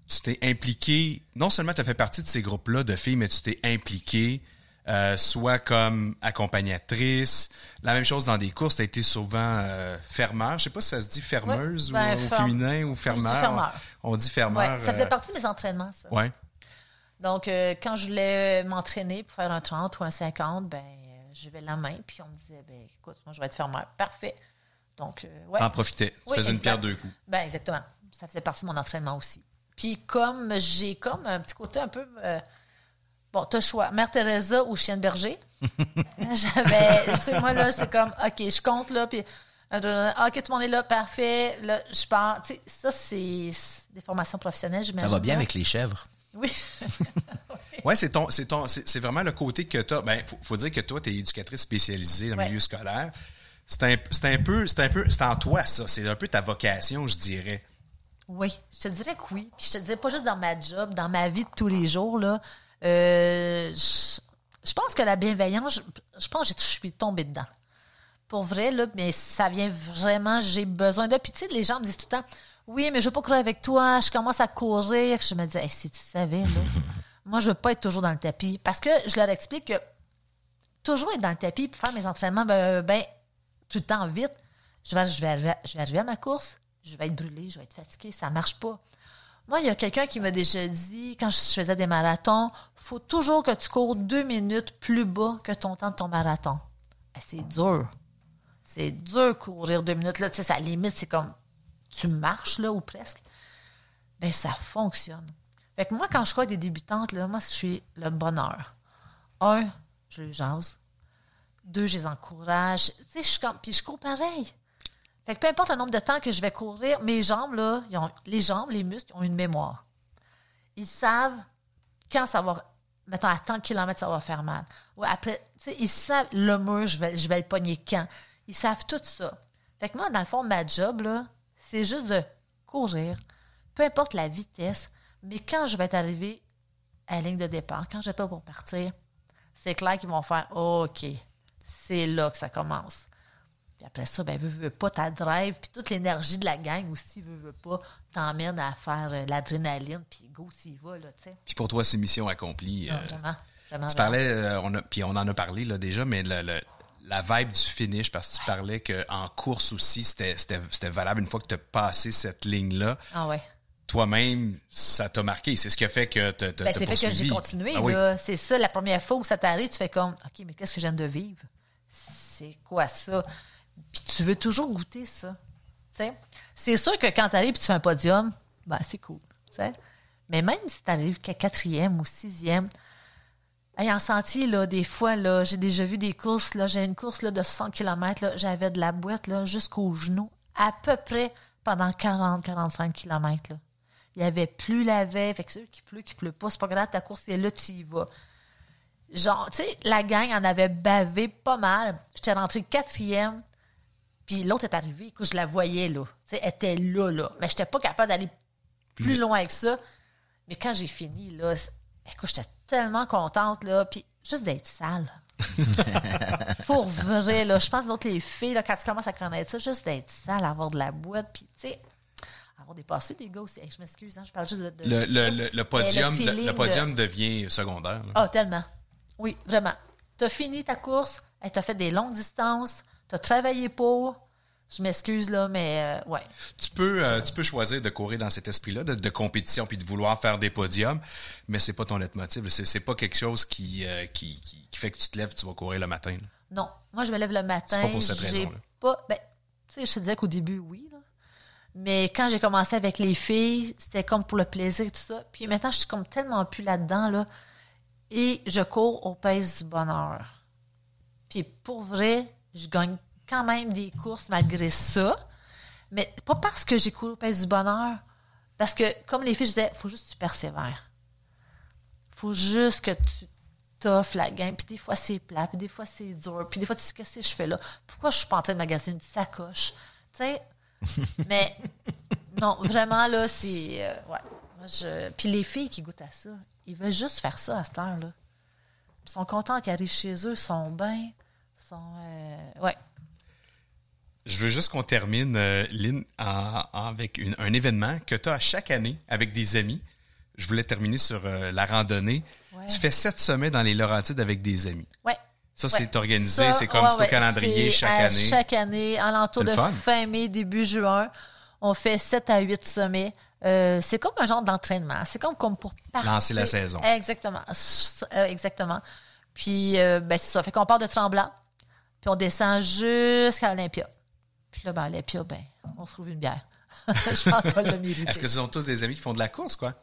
tu t'es impliqué, non seulement tu as fait partie de ces groupes-là de filles, mais tu t'es impliqué euh, soit comme accompagnatrice. La même chose dans des courses, tu as été souvent euh, fermeur. Je sais pas si ça se dit fermeuse ben, ou, au féminin ou fermeur. fermeur. On dit fermeur. Ouais, ça faisait euh, partie de mes entraînements, ça. ouais. Donc, euh, quand je voulais m'entraîner pour faire un 30 ou un 50, ben, euh, j'avais la main, puis on me disait, ben, écoute, moi, je vais être fermeur. Parfait. Donc, euh, ouais. En profitais. Tu Oui, faisais une pierre deux coups. Ben, exactement. Ça faisait partie de mon entraînement aussi. Puis, comme j'ai comme un petit côté un peu. euh, bon, t'as le choix. Mère Teresa ou Chienne Berger? <laughs> <laughs> J'avais. C'est moi, là, c'est comme, OK, je compte, là, puis. euh, OK, tout le monde est là, parfait. Là, je pars. Tu sais, ça, c'est des formations professionnelles, Ça j'imagine. va bien là. avec les chèvres. Oui. <laughs> Ouais, c'est ton, c'est ton, c'est vraiment le côté que t'as. Ben, faut, faut dire que toi, t'es éducatrice spécialisée dans le Ouais. milieu scolaire. C'est un, c'est un peu, c'est un peu, c'est en toi ça. C'est un peu ta vocation, je dirais. Oui, je te dirais que oui. Puis je te dirais pas juste dans ma job, dans ma vie de tous les jours. Là, euh, je, je pense que la bienveillance, je, je pense que je suis tombée dedans. Pour vrai, là, mais ça vient vraiment, j'ai besoin de. Puis tu sais, les gens me disent tout le temps, oui, mais je veux pas courir avec toi, je commence à courir. Puis je me dis, Hey, si tu savais, là, <laughs> moi, je veux pas être toujours dans le tapis. Parce que je leur explique que toujours être dans le tapis puis faire mes entraînements, ben, ben, tout le temps vite, je vais, je, arriver, à- à ma course, je vais être brûlée, je vais être fatiguée, ça marche pas. Moi, il y a quelqu'un qui m'a déjà dit, quand je faisais des marathons, faut toujours que tu cours deux minutes plus bas que ton temps de ton marathon. Ben, c'est dur. C'est dur courir deux minutes. Là, tu sais, ça limite, c'est comme tu marches, là, ou presque. Ben, ça fonctionne. Fait que moi, quand je crois des débutantes, là, moi, je suis le bonheur. Un, je jase. Deux, je les encourage. Tu sais, je comme. Puis je cours pareil. Fait que peu importe le nombre de temps que je vais courir, mes jambes, les jambes, les muscles, ont une mémoire. Ils savent quand ça va. Mettons, à tant de kilomètres, ça va faire mal. Ou après, tu sais, ils savent le mur, je vais, je vais le pogner quand. Ils savent tout ça. Fait que moi, dans le fond, ma job, c'est juste de courir, peu importe la vitesse, mais quand je vais être arrivé à la ligne de départ, quand je vais pas pour partir, c'est clair qu'ils vont faire OK, c'est là que ça commence. Puis après ça, ben, veux, veux pas, ta drive, puis toute l'énergie de la gang aussi, veux, veux pas, t'emmène à faire euh, l'adrénaline, puis go, s'il va, là, tu sais. Puis pour toi, c'est mission accomplie. Euh, Vraiment, vraiment. Tu parlais, euh, on a, puis on en a parlé là déjà, mais le, le- la vibe du finish, parce que tu parlais qu'en course aussi, c'était, valable une fois que tu as passé cette ligne-là. Ah ouais. Toi-même, ça t'a marqué. C'est ce qui a fait que tu Ben, c'est fait que j'ai continué. Ah oui. C'est ça, la première fois où ça t'arrive, tu fais comme, OK, mais qu'est-ce que je viens de vivre? C'est quoi ça? Puis tu veux toujours goûter ça. C'est sûr que quand tu arrives et tu fais un podium, ben, c'est cool. Mais même si tu arrives qu'à quatrième ou sixième, hey, en sentier, là, des fois, là, j'ai déjà vu des courses. Là, j'ai une course là, de 60 km, j'avais de la boîte là, jusqu'au genou, à peu près pendant 40-45 km. Là. Il n'y avait plus la veille. Fait que c'est qui pleut, qui pleut pas. C'est pas grave, ta course est là, tu y vas. Genre, tu sais, la gang en avait bavé pas mal. J'étais rentrée quatrième. Puis l'autre est arrivée. Écoute, je la voyais, là. Tu sais, elle était là, là. Mais j'étais pas capable d'aller plus loin que ça. Mais quand j'ai fini, là, écoute, j'étais tellement contente, là. Puis juste d'être sale. <laughs> Pour vrai, là. Je pense que les filles, là, quand tu commences à connaître ça, juste d'être sale, avoir de la boîte, puis, tu sais, avoir dépassé des gars aussi. Hey, je m'excuse, hein, je parle juste de. de- Le, le, le, podium devient secondaire. là. Ah, tellement. Oui, vraiment. Tu as fini ta course, tu as fait des longues distances, tu as travaillé pour. Je m'excuse, là, mais euh, ouais. Tu peux, euh, tu peux choisir de courir dans cet esprit-là, de, de compétition, puis de vouloir faire des podiums, mais c'est pas ton leitmotiv. C'est, c'est pas quelque chose qui, euh, qui, qui, qui fait que tu te lèves, tu vas courir le matin. là. Non, moi, je me lève le matin. C'est pas pour cette raison-là. Pas, ben, tu sais, je te disais qu'au début, oui. là. Mais quand j'ai commencé avec les filles, c'était comme pour le plaisir et tout ça. Puis maintenant, je suis comme tellement plus là-dedans, là. Et je cours au pèse du bonheur. Puis pour vrai, je gagne quand même des courses malgré ça. Mais pas parce que j'ai couru au pèse du bonheur. Parce que, comme les filles, je disais, faut juste que tu persévères. faut juste que tu t'offres la game. Puis des fois, c'est plat, puis des fois, c'est dur. Puis des fois, tu te dis, qu'est-ce que je fais là? Pourquoi je suis pas en train de magasiner une sacoche? Tu sais? <laughs> Mais non, vraiment, là, c'est... euh, ouais. Je... Puis les filles qui goûtent à ça, ils veulent juste faire ça à cette heure-là. Ils sont contents qu'ils arrivent chez eux, sont bien, sont... euh, Ouais. Je veux juste qu'on termine, euh, Lynn, en- en- avec une- un événement que tu as chaque année avec des amis. je voulais terminer sur euh, la randonnée. Ouais. Tu fais sept sommets dans les Laurentides avec des amis. Ouais. Ça, Ouais. c'est organisé, c'est comme ouais, c'est au ouais, calendrier c'est chaque à année. Chaque année, alentour de fin mai, début juin, on fait 7 à 8 sommets. Euh, c'est comme un genre d'entraînement. C'est comme, comme pour partir. Lancer la saison. Exactement. Euh, exactement. Puis, euh, ben, c'est ça. Fait qu'on part de Tremblant, puis on descend jusqu'à Olympia. Puis là, ben, à Olympia, ben, on se trouve une bière. <laughs> Je pense qu'on l'a mérité. Est-ce que ce sont tous des amis qui font de la course, quoi?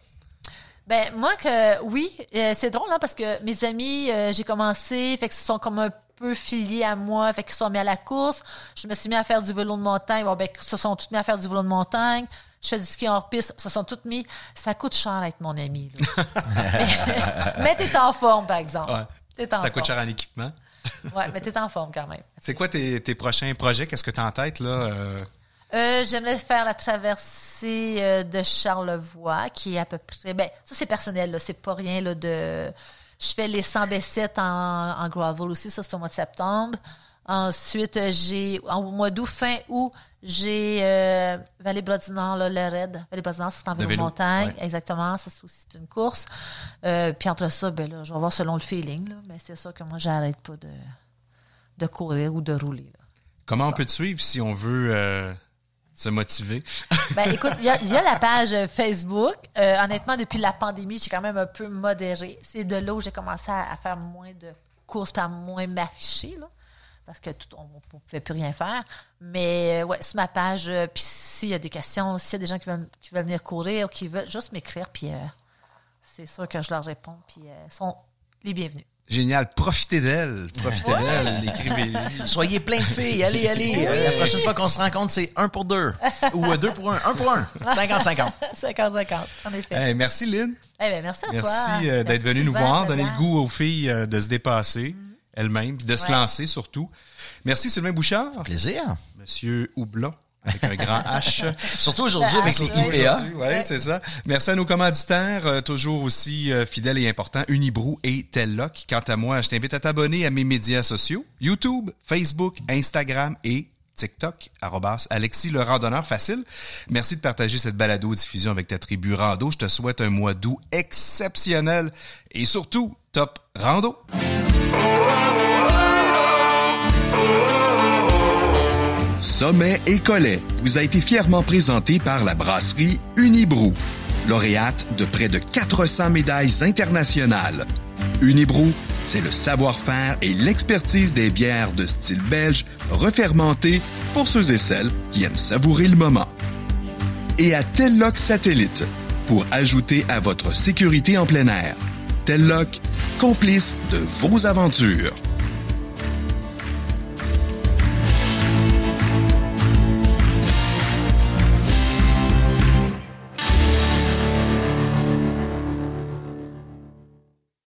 Ben moi que oui, euh, c'est drôle hein, parce que mes amis, j'ai commencé, fait que ce sont comme un peu filiés à moi, fait qu'ils se sont mis à la course. Je me suis mis à faire du vélo de montagne. Bon ben, se sont tous mis à faire du vélo de montagne. Je fais du ski hors piste. Se sont tous mis. Ça coûte cher être mon ami. Là. <laughs> mais mais t'es en forme par exemple. Ouais. T'es en Ça coûte cher en équipement. <laughs> Ouais, mais t'es en forme quand même. C'est quoi tes, tes prochains projets? Qu'est-ce que tu as en tête, là? euh? Euh, J'aimerais faire la traversée euh, de Charlevoix, qui est à peu près. Ben, ça, c'est personnel, là. C'est pas rien, là, de. Je fais les 100 B7 en, en gravel aussi, ça, c'est au mois de septembre. Ensuite, j'ai. Au mois d'août, fin août, j'ai euh, Vallée Bras du Nord, là, le raid. Vallée Bras du Nord, c'est en De vélo de vélo, montagne. ouais. Exactement. Ça, c'est aussi une course. Euh, puis entre ça, ben là, je vais voir selon le feeling, là. Mais c'est sûr que moi, j'arrête pas de, de courir ou de rouler, là. Comment on peut te suivre si on veut euh, se motiver? <laughs> Ben, écoute, il y, a- il y a la page euh, Facebook. Honnêtement, depuis la pandémie, j'ai quand même un peu modéré. C'est de là où j'ai commencé à, à faire moins de courses, à moins m'afficher, là. Parce que tout, on ne pouvait plus rien faire. Mais euh, ouais, sur ma page, euh, puis s'il y a des questions, s'il y a des gens qui veulent, qui veulent venir courir ou qui veulent juste m'écrire, puis euh, c'est sûr que je leur réponds, puis euh, sont les bienvenus. Génial. Profitez d'elle. Profitez d'elle. Écrivez-lui. <laughs> Soyez plein de filles, allez, allez. Euh, la prochaine fois qu'on se rencontre, c'est un pour deux. Ou euh, deux pour un. Un pour un. 50-50. 50-50, <laughs> en effet. Hey, merci, Lynn. Eh ben, merci à toi. Merci d'être Merci, venu nous voir, donner le goût aux filles euh, de se dépasser elles-mêmes, puis de se lancer surtout. Merci, Sylvain Bouchard. Plaisir. Monsieur Houblon, avec un grand H. <laughs> Surtout aujourd'hui avec l'équipe ouais. Léa. Aujourd'hui, ouais, c'est ça. Merci à nos commanditaires, euh, toujours aussi euh, fidèles et importants, Unibrou et Telloc. Quant à moi, je t'invite à t'abonner à mes médias sociaux, YouTube, Facebook, Instagram et TikTok, arrobas Alexis le randonneur facile. Merci de partager cette balado-diffusion avec ta tribu rando. Je te souhaite un mois d'août exceptionnel et surtout, top rando. Sommet et Collet vous a été fièrement présenté par la brasserie Unibrou, lauréate de près de 400 médailles internationales. Unibrou, c'est le savoir-faire et l'expertise des bières de style belge refermentées pour ceux et celles qui aiment savourer le moment. Et à Telloc Satellite, pour ajouter à votre sécurité en plein air. Telloc, complice de vos aventures.